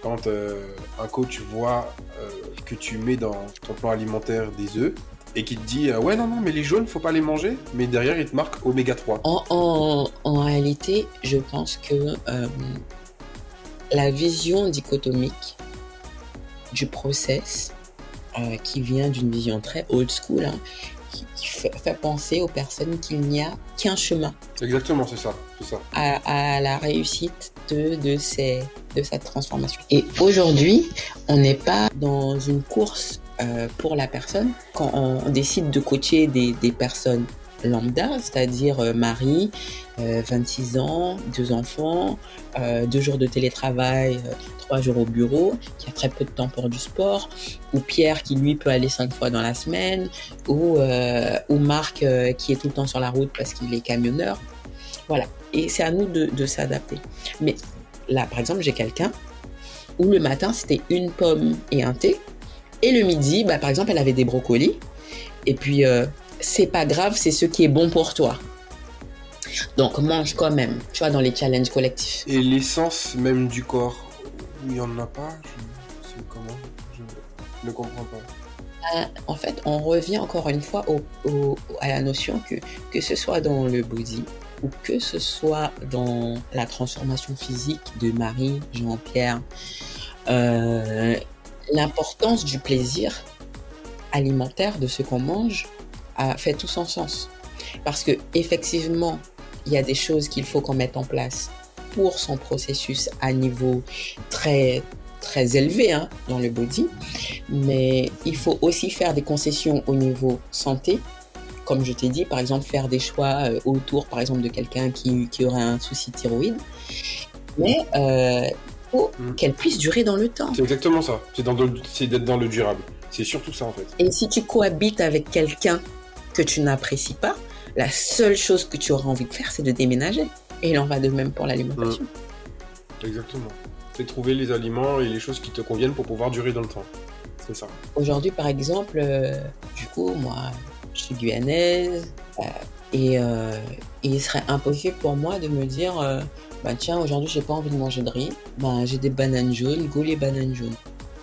quand euh, un coach voit euh, que tu mets dans ton plan alimentaire des œufs et qui te dit euh, ouais non non mais les jaunes faut pas les manger mais derrière il te marque oméga 3 en, en, réalité je pense que la vision dichotomique du process qui vient d'une vision très old school hein, qui, fait, penser aux personnes qu'il n'y a qu'un chemin. Exactement, c'est ça. ça. À, la réussite de, de, ces, de cette transformation. Et aujourd'hui, on n'est pas dans une course euh, pour la personne. Quand on décide de coacher des, des personnes lambda, c'est-à-dire euh, Marie, 26 euh, ans, deux enfants, deux jours de télétravail, trois jours au bureau, qui a très peu de temps pour du sport, ou Pierre qui lui peut aller cinq fois dans la semaine, ou, ou Marc qui est tout le temps sur la route parce qu'il est camionneur. Voilà. Et c'est à nous de, de s'adapter. Mais là, par exemple, j'ai quelqu'un où le matin c'était une pomme et un thé, et le midi, bah, par exemple, elle avait des brocolis. Et puis, c'est pas grave, c'est ce qui est bon pour toi. Donc mange quand même, tu vois, dans les challenges collectifs. Et l'essence même du corps, il n'y en a pas je comment Je ne comprends pas. Euh, en fait, on revient encore une fois au, à la notion que, que ce soit dans le body ou que ce soit dans la transformation physique de Marie, Jean-Pierre, euh, l'importance du plaisir alimentaire de ce qu'on mange a fait tout son sens. Parce que effectivement, il y a des choses qu'il faut qu'on mette en place pour son processus à niveau très très élevé hein, dans le body, mais il faut aussi faire des concessions au niveau santé, comme je t'ai dit, par exemple faire des choix euh, autour, par exemple, de quelqu'un qui, qui, aurait un souci thyroïde, mais euh, faut mm. qu'elle puisse durer dans le temps. C'est exactement ça, c'est d'être dans le durable. C'est surtout ça en fait. Et si tu cohabites avec quelqu'un que tu n'apprécies pas, la seule chose que tu auras envie de faire, c'est de déménager. Et il en va de même pour l'alimentation. Mmh. Exactement. C'est trouver les aliments et les choses qui te conviennent pour pouvoir durer dans le temps. C'est ça. Aujourd'hui, par exemple, euh, du coup, moi, je suis guyanaise. Euh, et, euh, il serait impossible pour moi de me dire, bah tiens, aujourd'hui, j'ai pas envie de manger de riz. Bah, j'ai des bananes jaunes, go les bananes jaunes.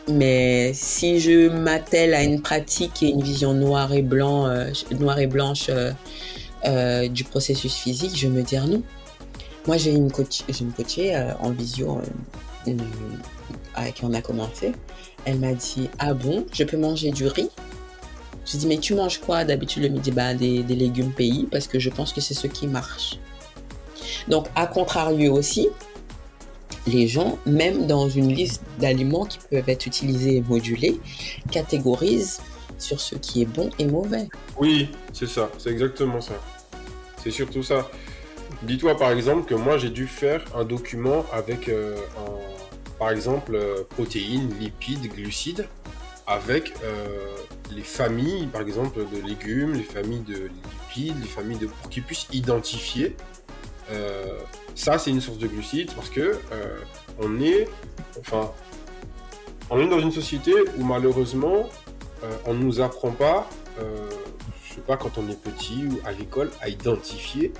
Mais si je m'attelle à une pratique et une vision noire et, euh, blanche euh, euh, du processus physique, je me dis non. Moi, j'ai une coachée en visio avec qui on a commencé. Elle m'a dit Ah bon, je peux manger du riz? Je dis Mais tu manges quoi? D'habitude le midi bah, des, des légumes pays parce que je pense que c'est ce qui marche. Donc, à contrario aussi, les gens, même dans une liste d'aliments qui peuvent être utilisés et modulés, catégorisent sur ce qui est bon et mauvais. Oui, c'est ça, c'est exactement ça. C'est surtout ça. Dis-toi par exemple que moi j'ai dû faire un document avec, euh, par exemple, euh, protéines, lipides, glucides, avec euh, les familles, par exemple, de légumes, les familles de lipides, les familles de... pour qu'ils puissent identifier ça, c'est une source de glucides parce que euh, on est, enfin, on dans une société où malheureusement, euh, on ne nous apprend pas, euh, je sais pas, quand on est petit ou à l'école, à identifier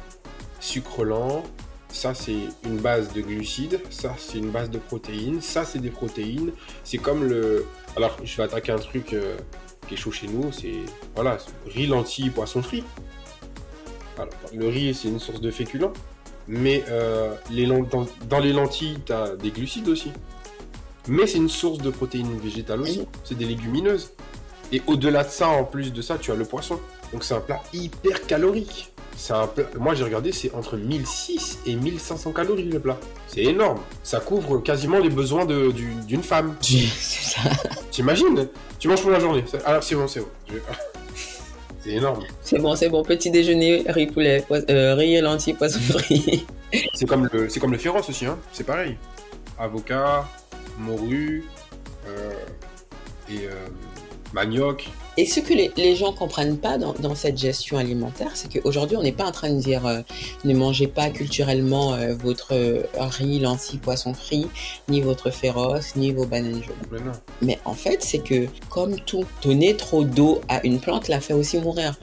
sucre lent. Ça, c'est une base de glucides. Ça, c'est une base de protéines. Ça, c'est des protéines. C'est comme le. Alors, je vais attaquer un truc qui est chaud chez nous. C'est voilà, riz, lentilles, poisson frit. le riz, c'est une source de féculents. Mais euh, les, dans, les lentilles, tu as des glucides aussi. Mais c'est une source de protéines végétales aussi. C'est des légumineuses. Et au-delà de ça, en plus de ça, tu as le poisson. Donc c'est un plat hyper calorique. Un Moi j'ai regardé, c'est entre 1006 et 1500 calories le plat. C'est énorme. Ça couvre quasiment les besoins d'une femme. C'est ça. T'imagines? Tu manges pour la journée. Alors c'est bon, c'est bon. C'est énorme. C'est bon, c'est bon. Petit déjeuner, riz poulet, euh, riz et lentilles, poisson <laughs> frit. c'est comme le, c'est comme le féroce aussi, hein. C'est pareil. Avocat, morue euh, et euh, manioc. Et ce que les, les gens comprennent pas dans, dans, cette gestion alimentaire, c'est qu'aujourd'hui, on n'est pas en train de dire euh, ne mangez pas culturellement euh, votre euh, riz, lentilles, poisson frit, ni votre féroce, ni vos bananes jaunes. Mais non. Mais en fait, c'est que comme tout, donner trop d'eau à une plante la fait aussi mourir.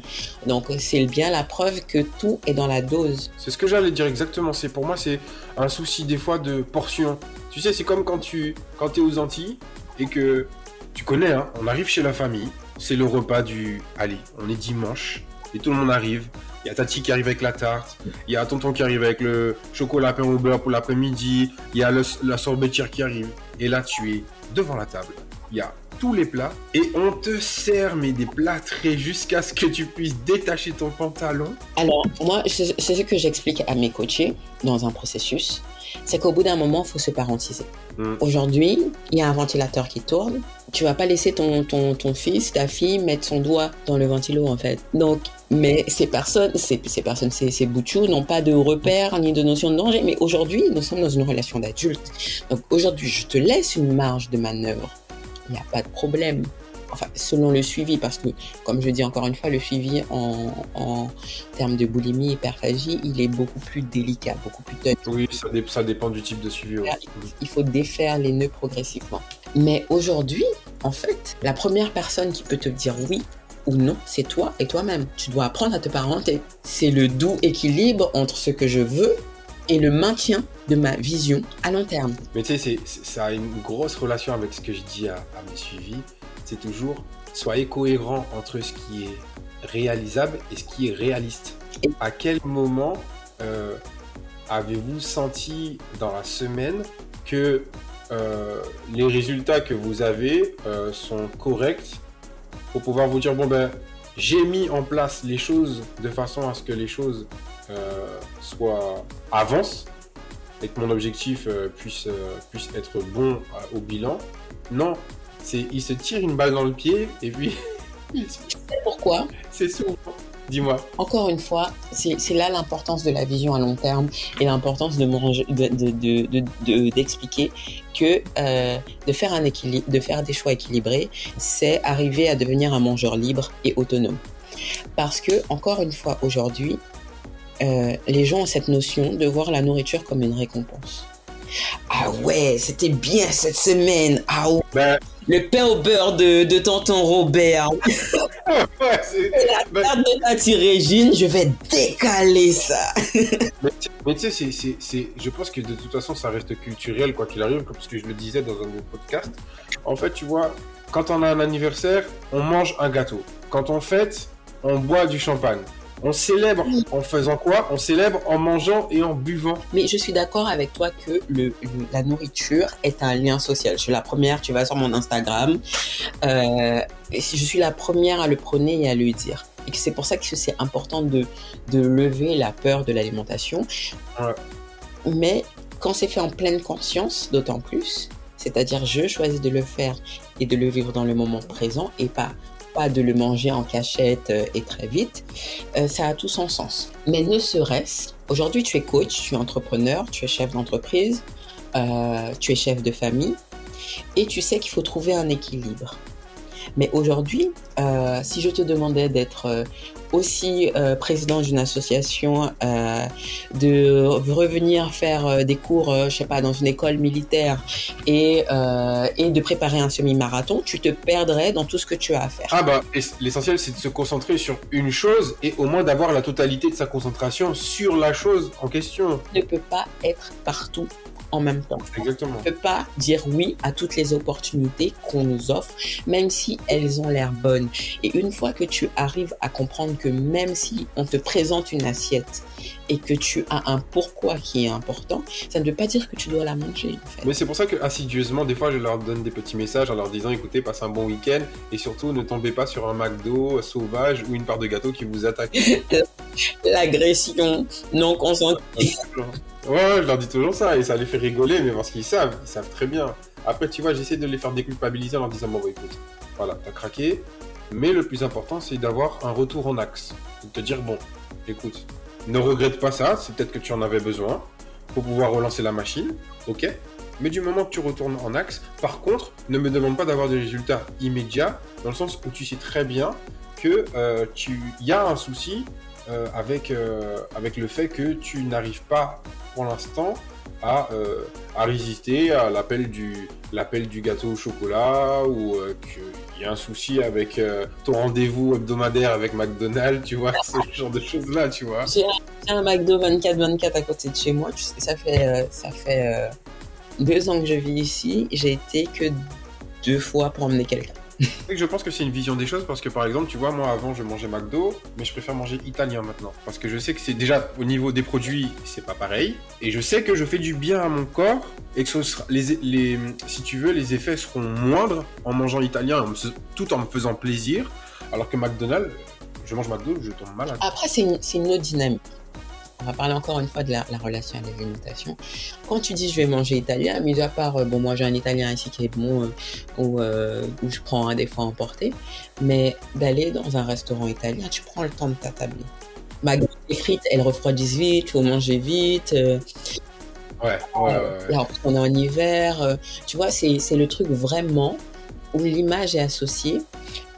Donc c'est bien la preuve que tout est dans la dose. C'est ce que j'allais dire exactement. C'est pour moi, c'est un souci des fois de portion. Tu sais, c'est comme quand tu quand es aux Antilles et que tu connais, hein, on arrive chez la famille, c'est le repas du. Allez, on est dimanche et tout le monde arrive. Il y a Tati qui arrive avec la tarte, il y a Tonton qui arrive avec le chocolat pain au beurre pour l'après-midi, il y a la sorbetière qui arrive. Et là, tu es devant la table. Il y a tous les plats et on te sert mais des plats très jusqu'à ce que tu puisses détacher ton pantalon. Alors, moi, c'est ce que j'explique à mes coachés dans un processus c'est qu'au bout d'un moment, il faut se parentiser. Mm. Aujourd'hui, il y a un ventilateur qui tourne. Tu vas pas laisser ton, ton, ton fils, ta fille mettre son doigt dans le ventilo, en fait. Donc, mais ces personnes, ces, ces personnes, ces, ces boutchous n'ont pas de repères ni de notion de danger. Mais aujourd'hui, nous sommes dans une relation d'adulte. Donc aujourd'hui, je te laisse une marge de manœuvre. Il n'y a pas de problème enfin, selon le suivi, parce que, comme je dis encore une fois, le suivi en, en termes de boulimie, hyperphagie, il est beaucoup plus délicat, beaucoup plus tonique. Oui, ça, dé ça, dépend du type de suivi. Ouais. Il faut défaire les nœuds progressivement. Mais aujourd'hui, en fait, la première personne qui peut te dire oui ou non, c'est toi et toi-même. Tu dois apprendre à te parenter. C'est le doux équilibre entre ce que je veux et le maintien de ma vision à long terme. Mais tu sais, ça a une grosse relation avec ce que je dis à, à mes suivis toujours soyez cohérent entre ce qui est réalisable et ce qui est réaliste. À quel moment euh, avez-vous senti dans la semaine que euh, les résultats que vous avez euh, sont corrects pour pouvoir vous dire bon ben j'ai mis en place les choses de façon à ce que les choses soient avancent et que mon objectif puisse, puisse être bon au bilan? Non, c'est il se tire une balle dans le pied et puis. <laughs> Pourquoi C'est souvent. Dis-moi. Encore une fois, c'est là l'importance de la vision à long terme et l'importance de d'expliquer de, de, que euh, de faire un équilibre, de faire des choix équilibrés, c'est arriver à devenir un mangeur libre et autonome. Parce que encore une fois, aujourd'hui, euh, les gens ont cette notion de voir la nourriture comme une récompense. Ah ouais, c'était bien cette semaine. Ah ouais. Ben, le pain au beurre de, de tonton Robert. <laughs> ouais, la ben... tarte de Tati Régine, je vais décaler ça. <laughs> mais, tu sais, c'est, je pense que de toute façon, ça reste culturel, quoi qu'il arrive, parce que je le disais dans un autre podcast. En fait, tu vois, quand on a un anniversaire, on mange un gâteau. Quand on fête, on boit du champagne. On célèbre en faisant quoi? On célèbre en mangeant et en buvant. Mais je suis d'accord avec toi que le, le, la nourriture est un lien social. Je suis la première, tu vas sur mon Instagram. Euh, je suis la première à le prôner et à le dire. Et c'est pour ça que c'est important de, de lever la peur de l'alimentation. Ouais. Mais quand c'est fait en pleine conscience, d'autant plus, c'est-à-dire je choisis de le faire et de le vivre dans le moment présent et pas pas de le manger en cachette euh, et très vite, euh, ça a tout son sens. Mais ne serait-ce, aujourd'hui tu es coach, tu es entrepreneur, tu es chef d'entreprise, euh, tu es chef de famille, et tu sais qu'il faut trouver un équilibre. Mais aujourd'hui, euh, si je te demandais d'être aussi euh, président d'une association, euh, de revenir faire euh, des cours, je sais pas, dans une école militaire et, et de préparer un semi-marathon, tu te perdrais dans tout ce que tu as à faire. Ah bah, l'essentiel c'est de se concentrer sur une chose et au moins d'avoir la totalité de sa concentration sur la chose en question. Ne peut pas être partout en même temps. Exactement. On ne peut pas dire oui à toutes les opportunités qu'on nous offre, même si elles ont l'air bonnes. Et une fois que tu arrives à comprendre que même si on te présente une assiette et que tu as un pourquoi qui est important, ça ne veut pas dire que tu dois la manger. En fait. Mais c'est pour ça que assidieusement, des fois, je leur donne des petits messages en leur disant écoutez, passez un bon week-end et surtout ne tombez pas sur un McDo sauvage ou une part de gâteau qui vous attaque. <laughs> L'agression non consentie. Ouais, je leur dis toujours ça et ça les fait rigoler, mais parce qu'ils savent, ils savent très bien. Après, tu vois, j'essaie de les faire déculpabiliser en leur disant bon, bah, écoute, voilà, t'as craqué, Mais le plus important, c'est d'avoir un retour en axe. De te dire, bon, écoute, ne regrette pas ça, c'est peut-être que tu en avais besoin pour pouvoir relancer la machine, ok mais du moment que tu retournes en axe, par contre, ne me demande pas d'avoir des résultats immédiats, dans le sens où tu sais très bien que euh, tu y a un souci euh, avec, euh, avec le fait que tu n'arrives pas pour l'instant à, à résister à l'appel du, l'appel du gâteau au chocolat ou qu'il y a un souci avec ton rendez-vous hebdomadaire avec McDonald's, tu vois, <laughs> ce genre de choses-là, tu vois. J'ai un McDo 24-24 à côté de chez moi, tu sais, ça fait, ça fait deux ans que je vis ici, j'ai été que deux fois pour emmener quelqu'un. Je pense que c'est une vision des choses parce que par exemple, tu vois, moi avant je mangeais McDo, mais je préfère manger italien maintenant. Parce que je sais que c'est déjà au niveau des produits, c'est pas pareil. Et je sais que je fais du bien à mon corps et que les, si tu veux, les effets seront moindres en mangeant italien tout en me faisant plaisir. Alors que McDonald's, je mange McDo, je tombe malade. Après, c'est une autre dynamique on va parler encore une fois de la, relation à l'alimentation. Quand tu dis je vais manger italien, mis à part, euh, bon, moi j'ai un italien ici qui est bon, euh, euh, où, je prends un des fois emporté, mais d'aller dans un restaurant italien, tu prends le temps de t'attabler. Ma les frites, elles refroidissent vite, il faut manger vite. ouais, ouais, Là, on est en hiver, tu vois, c'est le truc vraiment où l'image est associée.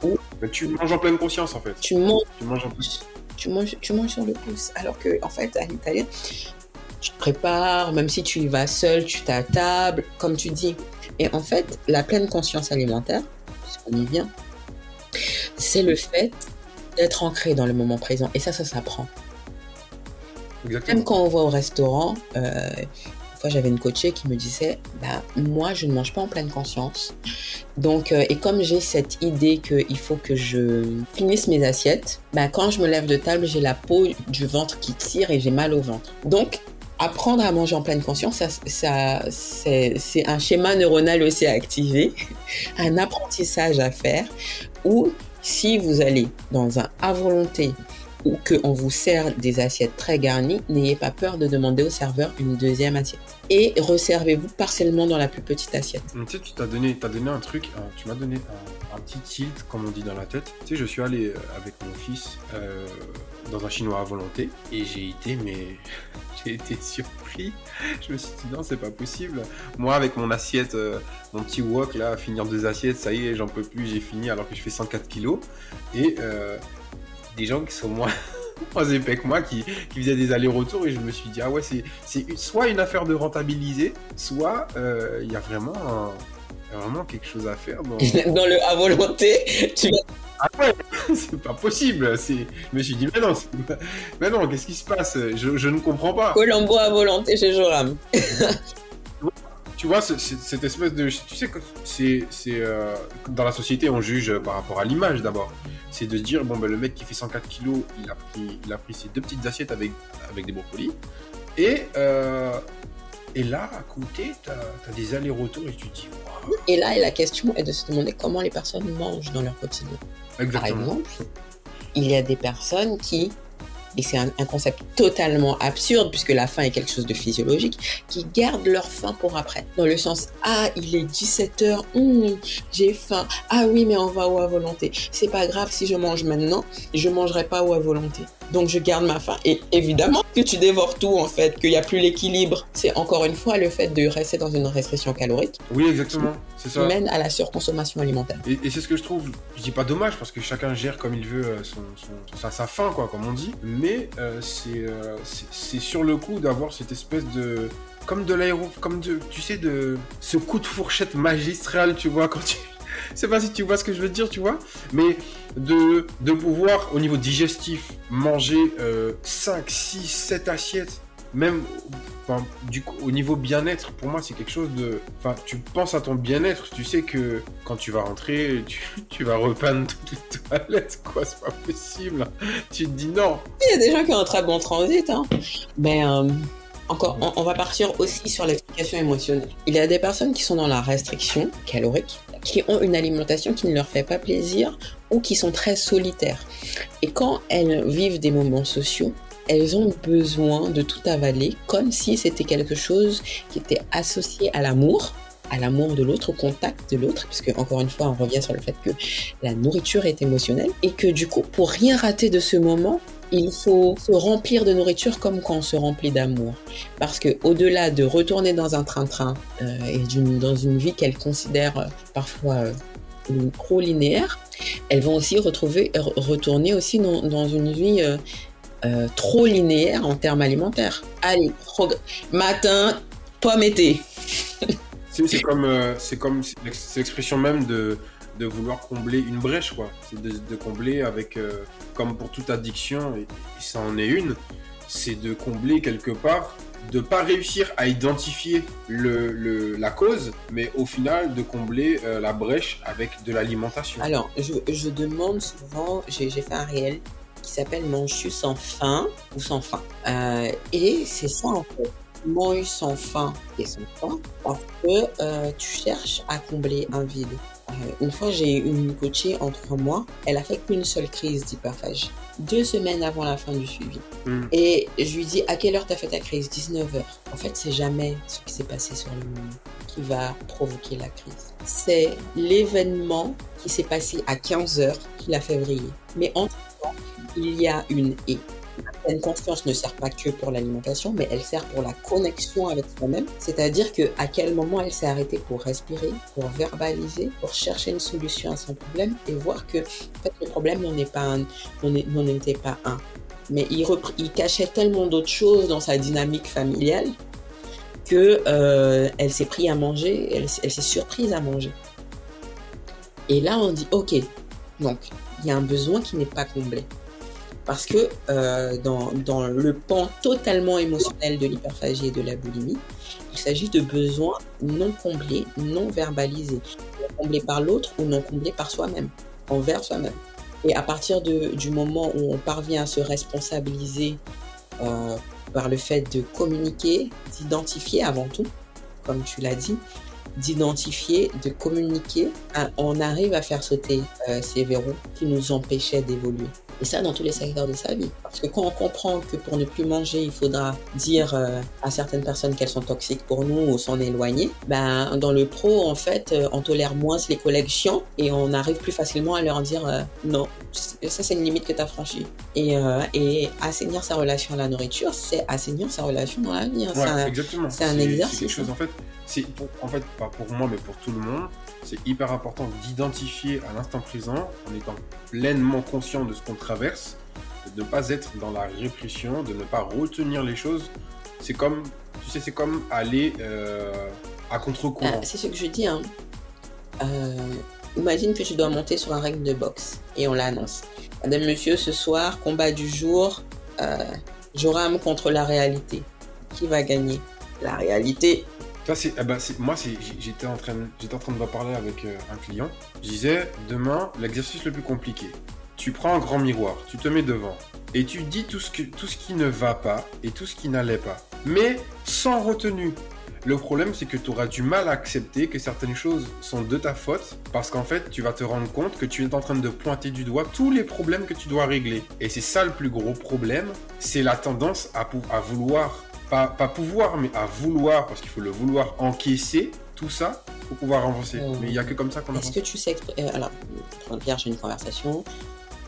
Où mais tu manges en pleine conscience en fait. Tu manges, tu manges en plus tu manges, tu manges sur le pouce. Alors que, en fait, à l'italien, tu te prépares, même si tu y vas seul, tu table, comme tu dis. Et en fait, la pleine conscience alimentaire, puisqu'on y vient, c'est le fait d'être ancré dans le moment présent. Et ça, ça s'apprend. Même quand on va au restaurant, euh, j'avais une coachée qui me disait, bah, moi, je ne mange pas en pleine conscience. Donc, euh, et comme j'ai cette idée qu'il faut que je finisse mes assiettes, bah, quand je me lève de table, j'ai la peau du ventre qui tire et j'ai mal au ventre. Donc, apprendre à manger en pleine conscience, ça, c'est un schéma neuronal aussi à activer, <laughs> un apprentissage à faire, où si vous allez dans un à volonté ou qu'on vous sert des assiettes très garnies, n'ayez pas peur de demander au serveur une deuxième assiette. Et resservez-vous partiellement dans la plus petite assiette. Tu sais, tu t'as donné, donné un truc, tu m'as donné un, petit tilt, comme on dit dans la tête. Tu sais, je suis allé euh, avec mon fils euh, dans un chinois à volonté et j'ai été, mais <laughs> j'ai été surpris. Je me suis dit non, c'est pas possible. Moi, avec mon assiette, euh, mon petit wok là, finir deux assiettes, ça y est, j'en peux plus, j'ai fini alors que je fais 104 kilos. Et des gens qui sont moins, <laughs> moins épais que moi, qui, qui faisaient des allers-retours, et je me suis dit, ah ouais, c'est soit une affaire de rentabiliser, soit euh, il y a vraiment vraiment quelque chose à faire dans, <laughs> dans le à volonté. Tu Ah ouais, <laughs> c'est pas possible. Je me suis dit, mais non, mais non, qu'est-ce qui se passe? Je, je, ne comprends pas. Colombo à volonté chez Joram. tu vois, cette espèce de. Tu sais que c'est. Euh, dans la société, on juge par rapport à l'image d'abord c'est de se dire bon ben le mec qui fait 104 kilos, il a pris, il a pris ses deux petites assiettes avec, avec des brocolis. Et, euh, et là, à côté, tu as, des allers-retours et tu te dis Et là, la question est de se demander comment les personnes mangent dans leur quotidien. Par exemple, il y a des personnes qui et c'est un, concept totalement absurde puisque la faim est quelque chose de physiologique, qui gardent leur faim pour après. Dans le sens, ah, il est 17h, hum, j'ai faim, ah oui, mais on va où à volonté. C'est pas grave si je mange maintenant, je mangerai pas où à volonté. Donc je garde ma faim. Et évidemment que tu dévores tout en fait, qu'il n'y a plus l'équilibre. C'est encore une fois le fait de rester dans une restriction calorique. Oui, exactement. C'est ça. mène à la surconsommation alimentaire. Et, c'est ce que je trouve, je dis pas dommage parce que chacun gère comme il veut euh, son, sa, faim, quoi, comme on dit. Mais euh, euh, c'est sur le coup d'avoir cette espèce de comme de l'aéro, comme de, tu sais, de ce coup de fourchette magistral, tu vois, quand tu, <laughs> sais pas si tu vois ce que je veux dire, tu vois, mais de, de pouvoir, au niveau digestif, manger 5, 6, 7 assiettes, même du coup, au niveau bien-être, pour moi, c'est quelque chose de. Enfin, tu penses à ton bien-être, tu sais que quand tu vas rentrer, <laughs> tu, vas repeindre toutes les toilettes, quoi, c'est pas possible. Tu te dis non. Il y a des gens qui ont un très bon transit, hein. Mais. Euh, encore, on, va partir aussi sur l'explication émotionnelle. Il y a des personnes qui sont dans la restriction calorique, qui ont une alimentation qui ne leur fait pas plaisir ou qui sont très solitaires. Et quand elles vivent des moments sociaux, elles ont besoin de tout avaler comme si c'était quelque chose qui était associé à l'amour, à l'amour de l'autre, au contact de l'autre, parce que encore une fois, on revient sur le fait que la nourriture est émotionnelle et que du coup, pour rien rater de ce moment, il faut se remplir de nourriture comme quand on se remplit d'amour. Parce que au-delà de retourner dans un train-train euh, et dans une vie qu'elle considère euh, parfois euh, trop linéaire, elles vont aussi retrouver, retourner aussi dans, une vie trop linéaire en termes alimentaires. Allez, matin, pomme été. c'est comme, c'est comme l'expression même de de vouloir combler une brèche, quoi. C'est de, combler avec, euh, comme pour toute addiction, et, ça en est une, c'est de combler quelque part, de pas réussir à identifier le, la cause, mais au final de combler euh, la brèche avec de l'alimentation. Alors, je, demande souvent, j'ai fait un réel qui s'appelle Manchu sans fin ou sans fin. Euh, et c'est ça en fait. Mange sans fin et sans fin parce que tu cherches à combler un vide. Euh, une fois, j'ai eu une coachée en trois mois. Elle a fait qu'une seule crise d'hyperphagie. Deux semaines avant la fin du suivi. Hmm. Et je lui dis à quelle heure tu as fait ta crise? 19h. En fait, c'est jamais ce qui s'est passé sur le moment qui va provoquer la crise. C'est l'événement qui s'est passé à 15h qui l'a fait vriller. Mais entre il y a une et pleine conscience ne sert pas que pour l'alimentation, mais elle sert pour la connexion avec soi-même. C'est-à-dire que à quel moment elle s'est arrêtée pour respirer, pour verbaliser, pour chercher une solution à son problème et voir que le problème n'en était pas un. Mais il, cachait tellement d'autres choses dans sa dynamique familiale que euh, elle s'est pris à manger, elle, elle s'est surprise à manger. Et là, on dit, ok, donc il y a un besoin qui n'est pas comblé. Parce que euh, dans, le pan totalement émotionnel de l'hyperphagie et de la boulimie, il s'agit de besoins non comblés, non verbalisés, comblés par l'autre ou non comblés par soi-même, envers soi-même. Et à partir du moment où on parvient à se responsabiliser euh, par le fait de communiquer, d'identifier avant tout, comme tu l'as dit, d'identifier, de communiquer, on arrive à faire sauter euh, ces verrous qui nous empêchaient d'évoluer. Et ça dans tous les secteurs de sa vie. Parce que quand on comprend que pour ne plus manger, il faudra dire euh, à certaines personnes qu'elles sont toxiques pour nous ou s'en éloigner, ben, dans le pro, en fait, euh, on tolère moins les collègues chiants et on arrive plus facilement à leur dire euh, non, ça c'est une limite que tu as franchie. Et, et assainir sa relation à la nourriture, c'est assainir sa relation dans la vie. Hein. exactement. C'est un exercice. C'est quelque chose, en fait, c'est en fait, pas pour moi, mais pour tout le monde, c'est hyper important d'identifier à l'instant présent, en étant pleinement conscient de ce qu'on traverse, de ne pas être dans la répression, de ne pas retenir les choses. C'est comme, tu sais, c'est comme aller euh, à contre-courant. Ah, c'est ce que je dis. Hein. Euh, imagine que tu dois monter sur un ring de boxe et on l'annonce. Madame, monsieur, ce soir, combat du jour, euh, Joram contre la réalité. Qui va gagner? La réalité. Ça, eh ben, moi, j'étais en, train, en train de parler avec euh, un client. Je disais, demain, l'exercice le plus compliqué. Tu prends un grand miroir, tu te mets devant et tu dis tout ce, que, tout ce qui ne va pas et tout ce qui n'allait pas. Mais sans retenue. Le problème, c'est que tu auras du mal à accepter que certaines choses sont de ta faute parce qu'en fait, tu vas te rendre compte que tu es en train de pointer du doigt tous les problèmes que tu dois régler. Et c'est ça le plus gros problème, c'est la tendance à, à vouloir pas, pouvoir, mais à vouloir, parce qu'il faut le vouloir encaisser tout ça pour pouvoir avancer. Euh, mais il n'y a que comme ça qu'on avance. Est-ce que tu sais, euh, alors, Pierre, j'ai une conversation.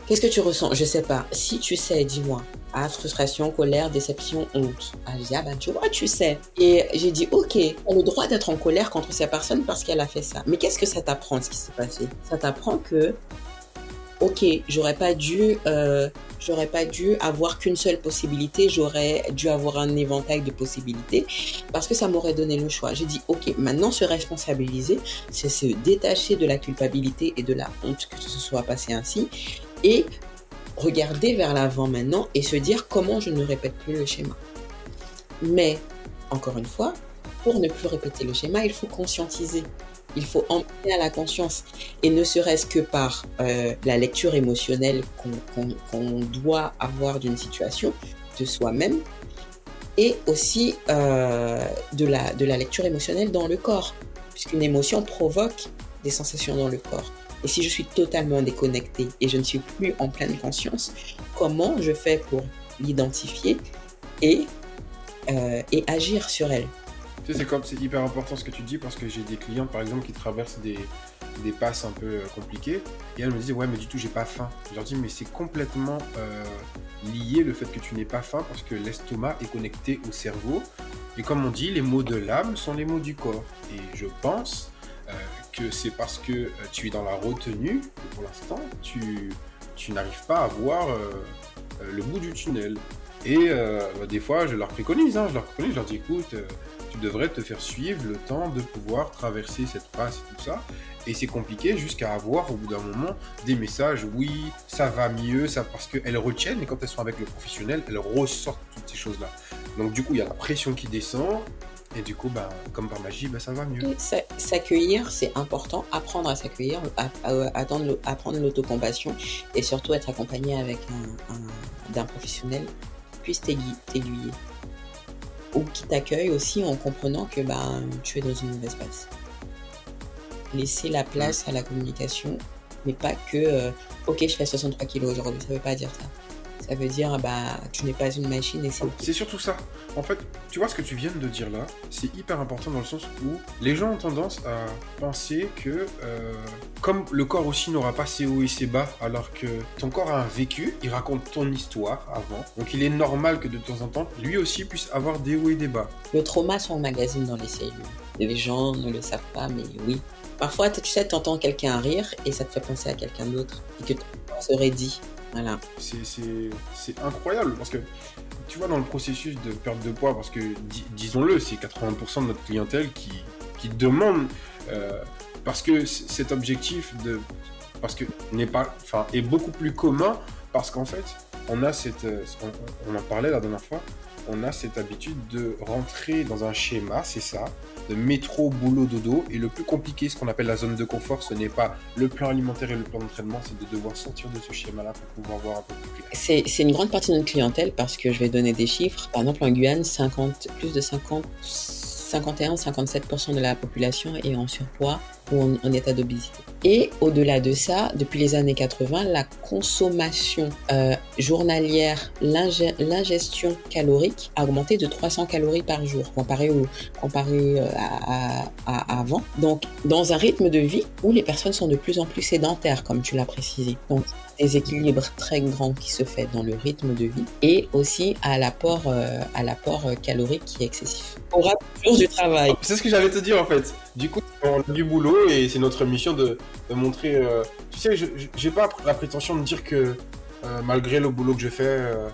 Qu'est-ce que tu ressens? Je sais pas. Si tu sais, dis-moi. Ah, frustration, colère, déception, honte. Ah, je dis, ah ben tu vois, tu sais. Et j'ai dit, ok, on a le droit d'être en colère contre cette personne parce qu'elle a fait ça. Mais qu'est-ce que ça t'apprend, ce qui s'est passé? Ça t'apprend que ok, j'aurais pas dû, euh, j'aurais pas dû avoir qu'une seule possibilité, j'aurais dû avoir un éventail de possibilités parce que ça m'aurait donné le choix. J'ai dit, ok, maintenant se responsabiliser, c'est se détacher de la culpabilité et de la honte que ce soit passé ainsi et regarder vers l'avant maintenant et se dire comment je ne répète plus le schéma. Mais, encore une fois, pour ne plus répéter le schéma, il faut conscientiser. Il faut emmener à la conscience. Et ne serait-ce que par euh, la lecture émotionnelle qu'on doit avoir d'une situation, de soi-même, et aussi euh, de, la, de la lecture émotionnelle dans le corps, puisqu'une émotion provoque des sensations dans le corps. Et si je suis totalement déconnectée et je ne suis plus en pleine conscience, comment je fais pour l'identifier et, euh, et agir sur elle? Tu sais, c'est comme c'est hyper important ce que tu dis parce que j'ai des clients par exemple qui traversent des, des passes un peu euh, compliquées et elles me disent ouais mais du tout j'ai pas faim. Je leur dis mais c'est complètement euh, lié le fait que tu n'aies pas faim parce que l'estomac est connecté au cerveau et comme on dit les mots de l'âme sont les mots du corps et je pense euh, que c'est parce que tu es dans la retenue que pour l'instant tu, tu n'arrives pas à voir le bout du tunnel. Et des fois, je leur préconise, hein, je leur préconise, je leur dis écoute, tu devrais te faire suivre le temps de pouvoir traverser cette passe et tout ça. Et c'est compliqué jusqu'à avoir au bout d'un moment des messages, oui, ça va mieux, ça parce qu'elles retiennent et quand elles sont avec le professionnel, elles ressortent toutes ces choses-là. Donc du coup, il y a la pression qui descend et du coup, bah, comme par magie, bah, ça va mieux. S'a- S'accueillir, c'est important. Apprendre à s'accueillir, apprendre l'autocompassion et surtout être accompagné avec un, un- d'un professionnel puisse t'aiguiller. Ou qui t'accueille aussi en comprenant que bah, tu es dans une mauvaise passe. Laisser la place à la communication, mais pas que euh, ok je fais 63 kilos aujourd'hui, ça veut pas dire ça. Ça veut dire bah tu n'es pas une machine et c'est. C'est surtout ça. En fait, tu vois ce que tu viens de dire là, c'est hyper important dans le sens où les gens ont tendance à penser que euh, comme le corps aussi n'aura pas ses hauts et ses bas, alors que ton corps a un vécu, il raconte ton histoire avant, donc il est normal que de temps en temps, lui aussi puisse avoir des hauts et des bas. Le trauma s'emmagasine dans les cellules. Les gens ne le savent pas, mais oui. Parfois, tu sais, tu entends quelqu'un rire et ça te fait penser à quelqu'un d'autre et que tu serait dit. C'est- incroyable parce que tu vois dans le processus de perte de poids, parce que di- disons-le, c'est 80% de notre clientèle qui, demande, euh, parce que cet objectif de, n'est pas, enfin, est beaucoup plus commun parce qu'en fait, on a cette, euh, on en parlait la dernière fois, on a cette habitude de rentrer dans un schéma, c'est ça, de métro, boulot, dodo, et le plus compliqué, ce qu'on appelle la zone de confort, ce n'est pas le plan alimentaire et le plan d'entraînement, c'est de devoir sortir de ce schéma-là pour pouvoir voir un peu plus clair. C'est une grande partie de notre clientèle parce que je vais donner des chiffres. Par exemple, en Guyane, 50, plus de 50, 51-57% de la population est en surpoids ou en état d'obésité. Et au-delà de ça, depuis les années 80, la consommation euh, journalière, l'inge- l'ingestion calorique a augmenté de 300 calories par jour comparé, au, comparé euh, à, à- à avant. Donc, dans un rythme de vie où les personnes sont de plus en plus sédentaires, comme tu l'as précisé. Donc, déséquilibre très grand qui se fait dans le rythme de vie et aussi à l'apport euh, à l'apport calorique qui est excessif. On aura toujours du travail. C'est ce que j'allais te dire en fait. Du coup, on a du boulot et c'est notre mission de, montrer. euh, Tu sais, j'ai pas la prétention de dire que euh, malgré le boulot que je fais, euh,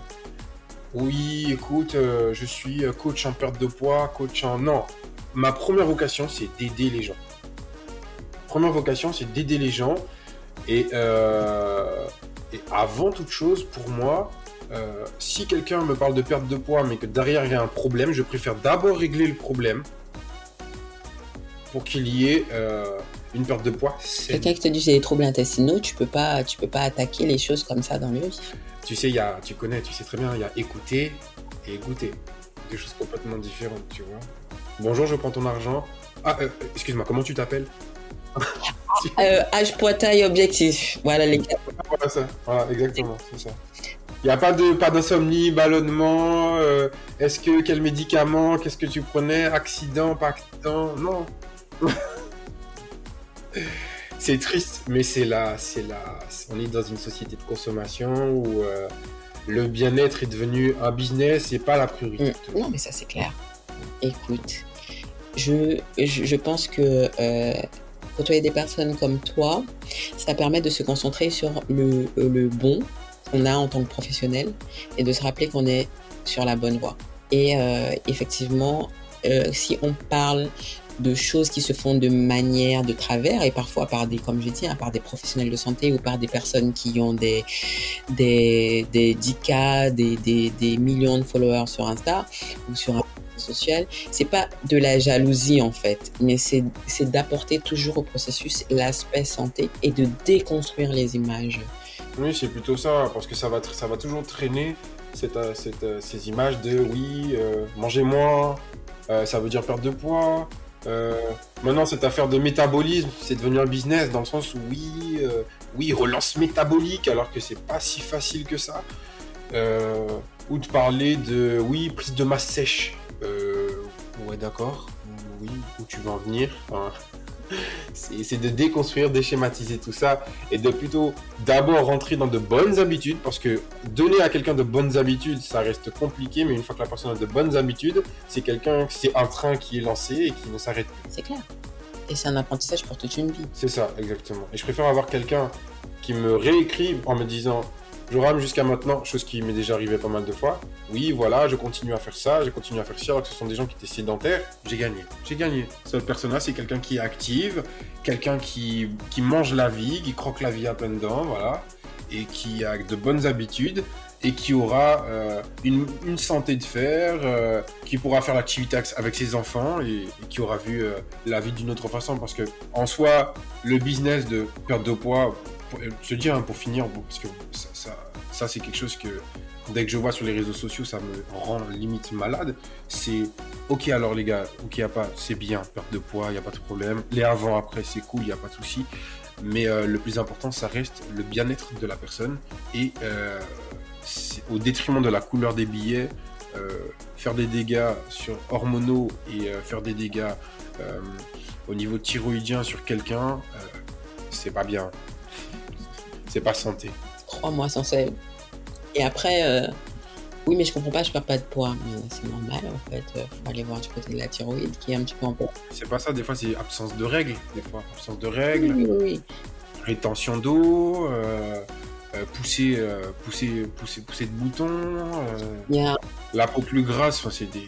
oui, écoute, je suis coach en perte de poids, coach en. Non. Ma première vocation, c'est d'aider les gens. Première vocation, c'est d'aider les gens. Et, et avant toute chose, pour moi, si quelqu'un me parle de perte de poids, mais que derrière il y a un problème, je préfère d'abord régler le problème pour qu'il y ait euh, une perte de poids. Quelqu'un qui te dit j'ai des troubles intestinaux, tu peux pas tu peux pas attaquer les choses comme ça dans le vif. Tu sais, il y a, tu connais, tu sais très bien, il y a écouter et goûter. Deux choses complètement différentes, tu vois. Bonjour, je prends ton argent. Ah, euh, excuse-moi, comment tu t'appelles? <laughs> Euh, taille, objectif. Voilà les quatre. Voilà ça, voilà, exactement, c'est ça. Il n'y a pas de pas d'insomnie, ballonnement, euh, est-ce que quel médicament, qu'est-ce que tu prenais, accident, pas accident, non. <laughs> c'est triste, mais c'est là, c'est là, on est dans une société de consommation où euh, le bien-être est devenu un business et pas la priorité. Mm. Non mais ça c'est clair. Écoute, je, je, pense que euh, côtoyer des personnes comme toi, ça permet de se concentrer sur le, le bon qu'on a en tant que professionnel et de se rappeler qu'on est sur la bonne voie. Et euh, effectivement, euh, si on parle de choses qui se font de manière de travers et parfois par des, comme j'ai dit, hein, par des professionnels de santé ou par des personnes qui ont des, des, des 10K, des, des, des millions de followers sur Insta ou sur un social, c'est pas de la jalousie en fait, mais c'est d'apporter toujours au processus l'aspect santé et de déconstruire les images. Oui, c'est plutôt ça, parce que ça va, ça va toujours traîner cette, euh, cette, euh, ces images de oui, euh, manger moins, euh, ça veut dire perdre de poids. Euh, maintenant, cette affaire de métabolisme, c'est devenu un business dans le sens où oui, euh, oui, relance métabolique, alors que c'est pas si facile que ça. Euh, ou de parler de oui, prise de masse sèche. Euh, ouais, d'accord, oui, où tu veux en venir. C'est de déconstruire, déschématiser tout ça et de plutôt d'abord rentrer dans de bonnes habitudes parce que donner à quelqu'un de bonnes habitudes, ça reste compliqué, mais une fois que la personne a de bonnes habitudes, c'est quelqu'un, c'est un train qui est lancé et qui ne s'arrête plus. C'est clair. Et c'est un apprentissage pour toute une vie. C'est ça, exactement. Et je préfère avoir quelqu'un qui me réécrive en me disant je rame jusqu'à maintenant, chose qui m'est déjà arrivée pas mal de fois. Oui, voilà, je continue à faire ça, je continue à faire ça, alors que ce sont des gens qui étaient sédentaires. J'ai gagné. J'ai gagné. Cette personne-là, c'est quelqu'un qui est active, quelqu'un qui, qui mange la vie, qui croque la vie à plein dents, voilà, et qui a de bonnes habitudes et qui aura euh, une, une, santé de fer, euh, qui pourra faire l'activité avec ses enfants et, qui aura vu euh, la vie d'une autre façon. Parce que en soi, le business de perte de poids, je te dis hein, pour finir, parce que ça, c'est quelque chose que dès que je vois sur les réseaux sociaux, ça me rend limite malade. C'est ok alors les gars, ok y a pas, c'est bien, perte de poids, il n'y a pas de problème. Les avant après c'est cool, il n'y a pas de souci. Mais euh, le plus important, ça reste le bien-être de la personne et euh, au détriment de la couleur des billets, euh, faire des dégâts sur hormonaux et faire des dégâts au niveau thyroïdien sur quelqu'un, c'est pas bien c'est pas santé. Trois mois sans sel. Et après, euh, oui, mais je comprends pas, je perds pas de poids. Mais c'est normal, en fait. Euh, faut aller voir du côté de la thyroïde qui est un petit peu en poids. C'est pas ça, des fois, c'est absence de règles. Des fois, absence de règles. Oui, oui. Rétention d'eau. Euh, pousser, pousser, pousser, pousser de boutons. La peau plus grasse, enfin, c'est des.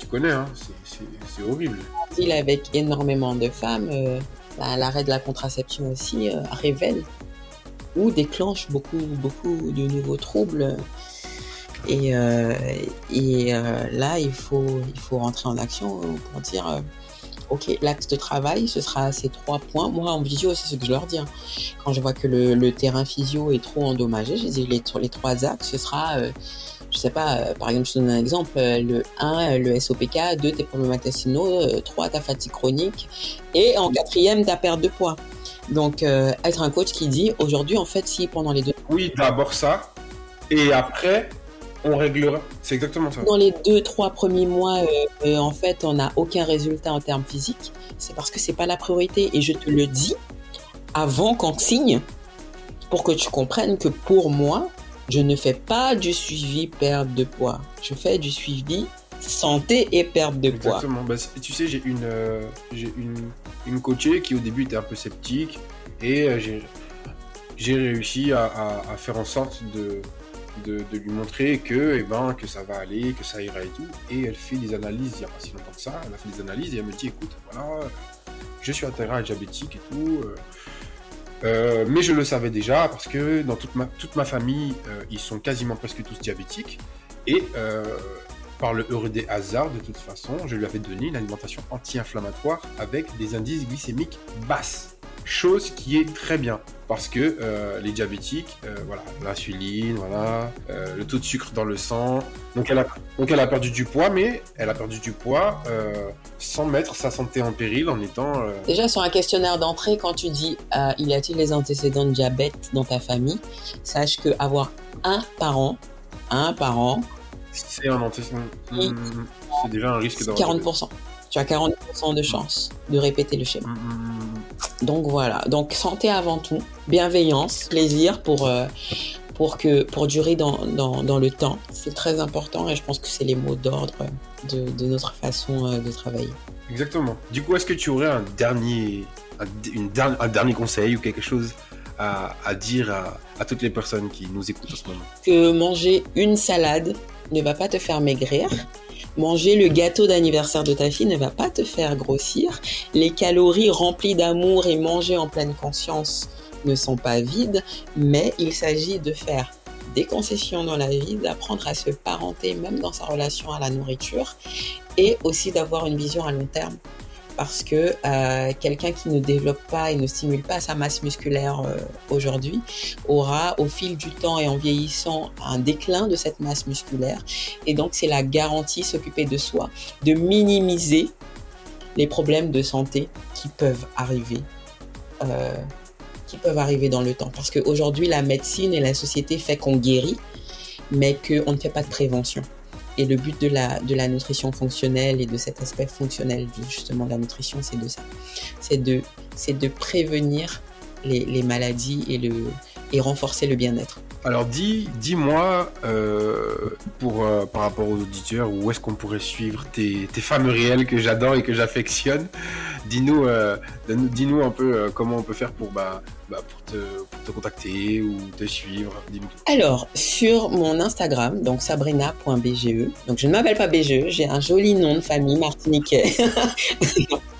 Tu connais, hein, c'est horrible. Il avec énormément de femmes bah, l'arrêt de la contraception aussi euh, révèle ou déclenche beaucoup, beaucoup de nouveaux troubles. Et, euh, et euh, là, il faut, il faut rentrer en action pour dire ok, l'axe de travail, ce sera ces trois points. Moi, en visio, c'est ce que je leur dis. Hein. Quand je vois que le, terrain physio est trop endommagé, je dis les, les trois axes, ce sera je sais pas, euh, par exemple, je te donne un exemple, euh, le 1, le SOPK, 2, tes problèmes intestinaux, 3, euh, ta fatigue chronique, et en quatrième, ta perte de poids. Donc, être un coach qui dit, aujourd'hui, en fait, si pendant les deux... Oui, d'abord ça, et après, on réglera. C'est exactement ça. Dans les deux, trois premiers mois, en fait, on n'a aucun résultat en termes physiques. C'est parce que c'est pas la priorité. Et je te le dis avant qu'on signe pour que tu comprennes que pour moi, je ne fais pas du suivi perte de poids. Je fais du suivi santé et perte de poids. Exactement. Bah, tu sais, j'ai une, euh, une, une coachée qui au début était un peu sceptique et euh, j'ai réussi à, à, faire en sorte de, de, lui montrer que, eh ben, que ça va aller, que ça ira et tout. Et elle fait des analyses il n'y a pas si longtemps que ça. Elle a fait des analyses et elle me dit écoute, voilà, je suis atteint diabétique et tout. Euh, euh, mais je le savais déjà parce que dans toute ma, toute ma famille, euh, ils sont quasiment presque tous diabétiques. Et euh, par le heureux des hasards, de toute façon, je lui avais donné une alimentation anti-inflammatoire avec des indices glycémiques basses chose qui est très bien parce que euh, les diabétiques, euh, voilà, l'insuline, voilà, euh, le taux de sucre dans le sang. Donc elle, a, donc elle a perdu du poids, mais elle a perdu du poids sans mettre sa santé en péril en étant. Déjà sur un questionnaire d'entrée, quand tu dis il y a-t-il des antécédents de diabète dans ta famille, sache que avoir un parent, un parent, c'est un antécédent. Hmm, c'est déjà un risque d'avoir. 40% tu as 40% de chance de répéter le schéma. Mm, mm, mm, Donc voilà, donc santé avant tout, bienveillance, plaisir pour, euh, pour, que, pour durer dans, dans, le temps. C'est très important et je pense que c'est les mots d'ordre de, de, notre façon euh, de travailler. Exactement. Du coup, est-ce que tu aurais un dernier, un, une un dernier conseil ou quelque chose à, à dire à, à toutes les personnes qui nous écoutent en ce moment? Que manger une salade ne va pas te faire maigrir Manger le gâteau d'anniversaire de ta fille ne va pas te faire grossir. Les calories remplies d'amour et manger en pleine conscience ne sont pas vides, mais il s'agit de faire des concessions dans la vie, d'apprendre à se parenter même dans sa relation à la nourriture et aussi d'avoir une vision à long terme parce que euh, quelqu'un qui ne développe pas et ne stimule pas sa masse musculaire euh, aujourd'hui aura au fil du temps et en vieillissant un déclin de cette masse musculaire. Et donc c'est la garantie, s'occuper de soi, de minimiser les problèmes de santé qui peuvent arriver. Euh, qui peuvent arriver dans le temps. Parce qu'aujourd'hui, la médecine et la société fait qu'on guérit, mais qu'on ne fait pas de prévention. Et le but de la, de la nutrition fonctionnelle et de cet aspect fonctionnel justement de la nutrition, c'est de ça. C'est de, de prévenir les, maladies et, le, et renforcer le bien-être. Alors dis, dis-moi, euh, euh, par rapport aux auditeurs, où est-ce qu'on pourrait suivre tes, tes femmes réelles que j'adore et que j'affectionne? Dis-nous, euh, dis-nous un peu euh, comment on peut faire pour bah, bah pour, te, contacter ou te suivre. Alors sur mon Instagram, donc sabrina.bge. Donc je ne m'appelle pas BGE, j'ai un joli nom de famille martiniquais. <laughs>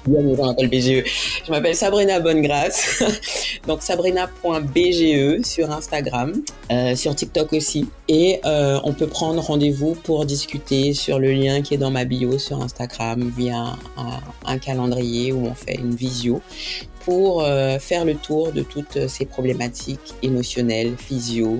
Bien, je m'appelle Sabrina Bonnegrâce. <laughs> Donc sabrina.bge sur Instagram, euh, sur TikTok aussi. Et euh, on peut prendre rendez-vous pour discuter sur le lien qui est dans ma bio sur Instagram via un calendrier où on fait une visio pour euh, faire le tour de toutes ces problématiques émotionnelles, physio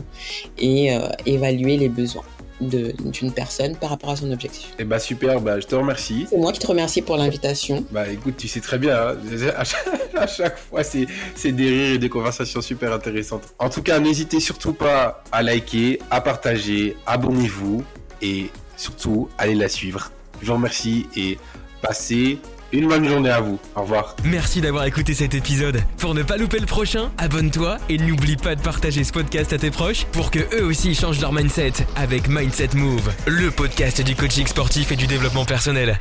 et euh, évaluer les besoins d'une personne par rapport à son objectif. Eh bah super, bah je te remercie. C'est moi qui te remercie pour l'invitation. Bah écoute, tu sais très bien, hein, <laughs> à, chaque, à chaque fois c'est c'est des rires et des conversations super intéressantes. En tout cas, n'hésitez surtout pas à liker, à partager, abonnez-vous et surtout allez la suivre. Je vous remercie et passez une bonne journée à vous. Au revoir. Merci d'avoir écouté cet épisode. Pour ne pas louper le prochain, abonne-toi et n'oublie pas de partager ce podcast à tes proches pour que eux aussi changent leur mindset avec Mindset Move, le podcast du coaching sportif et du développement personnel.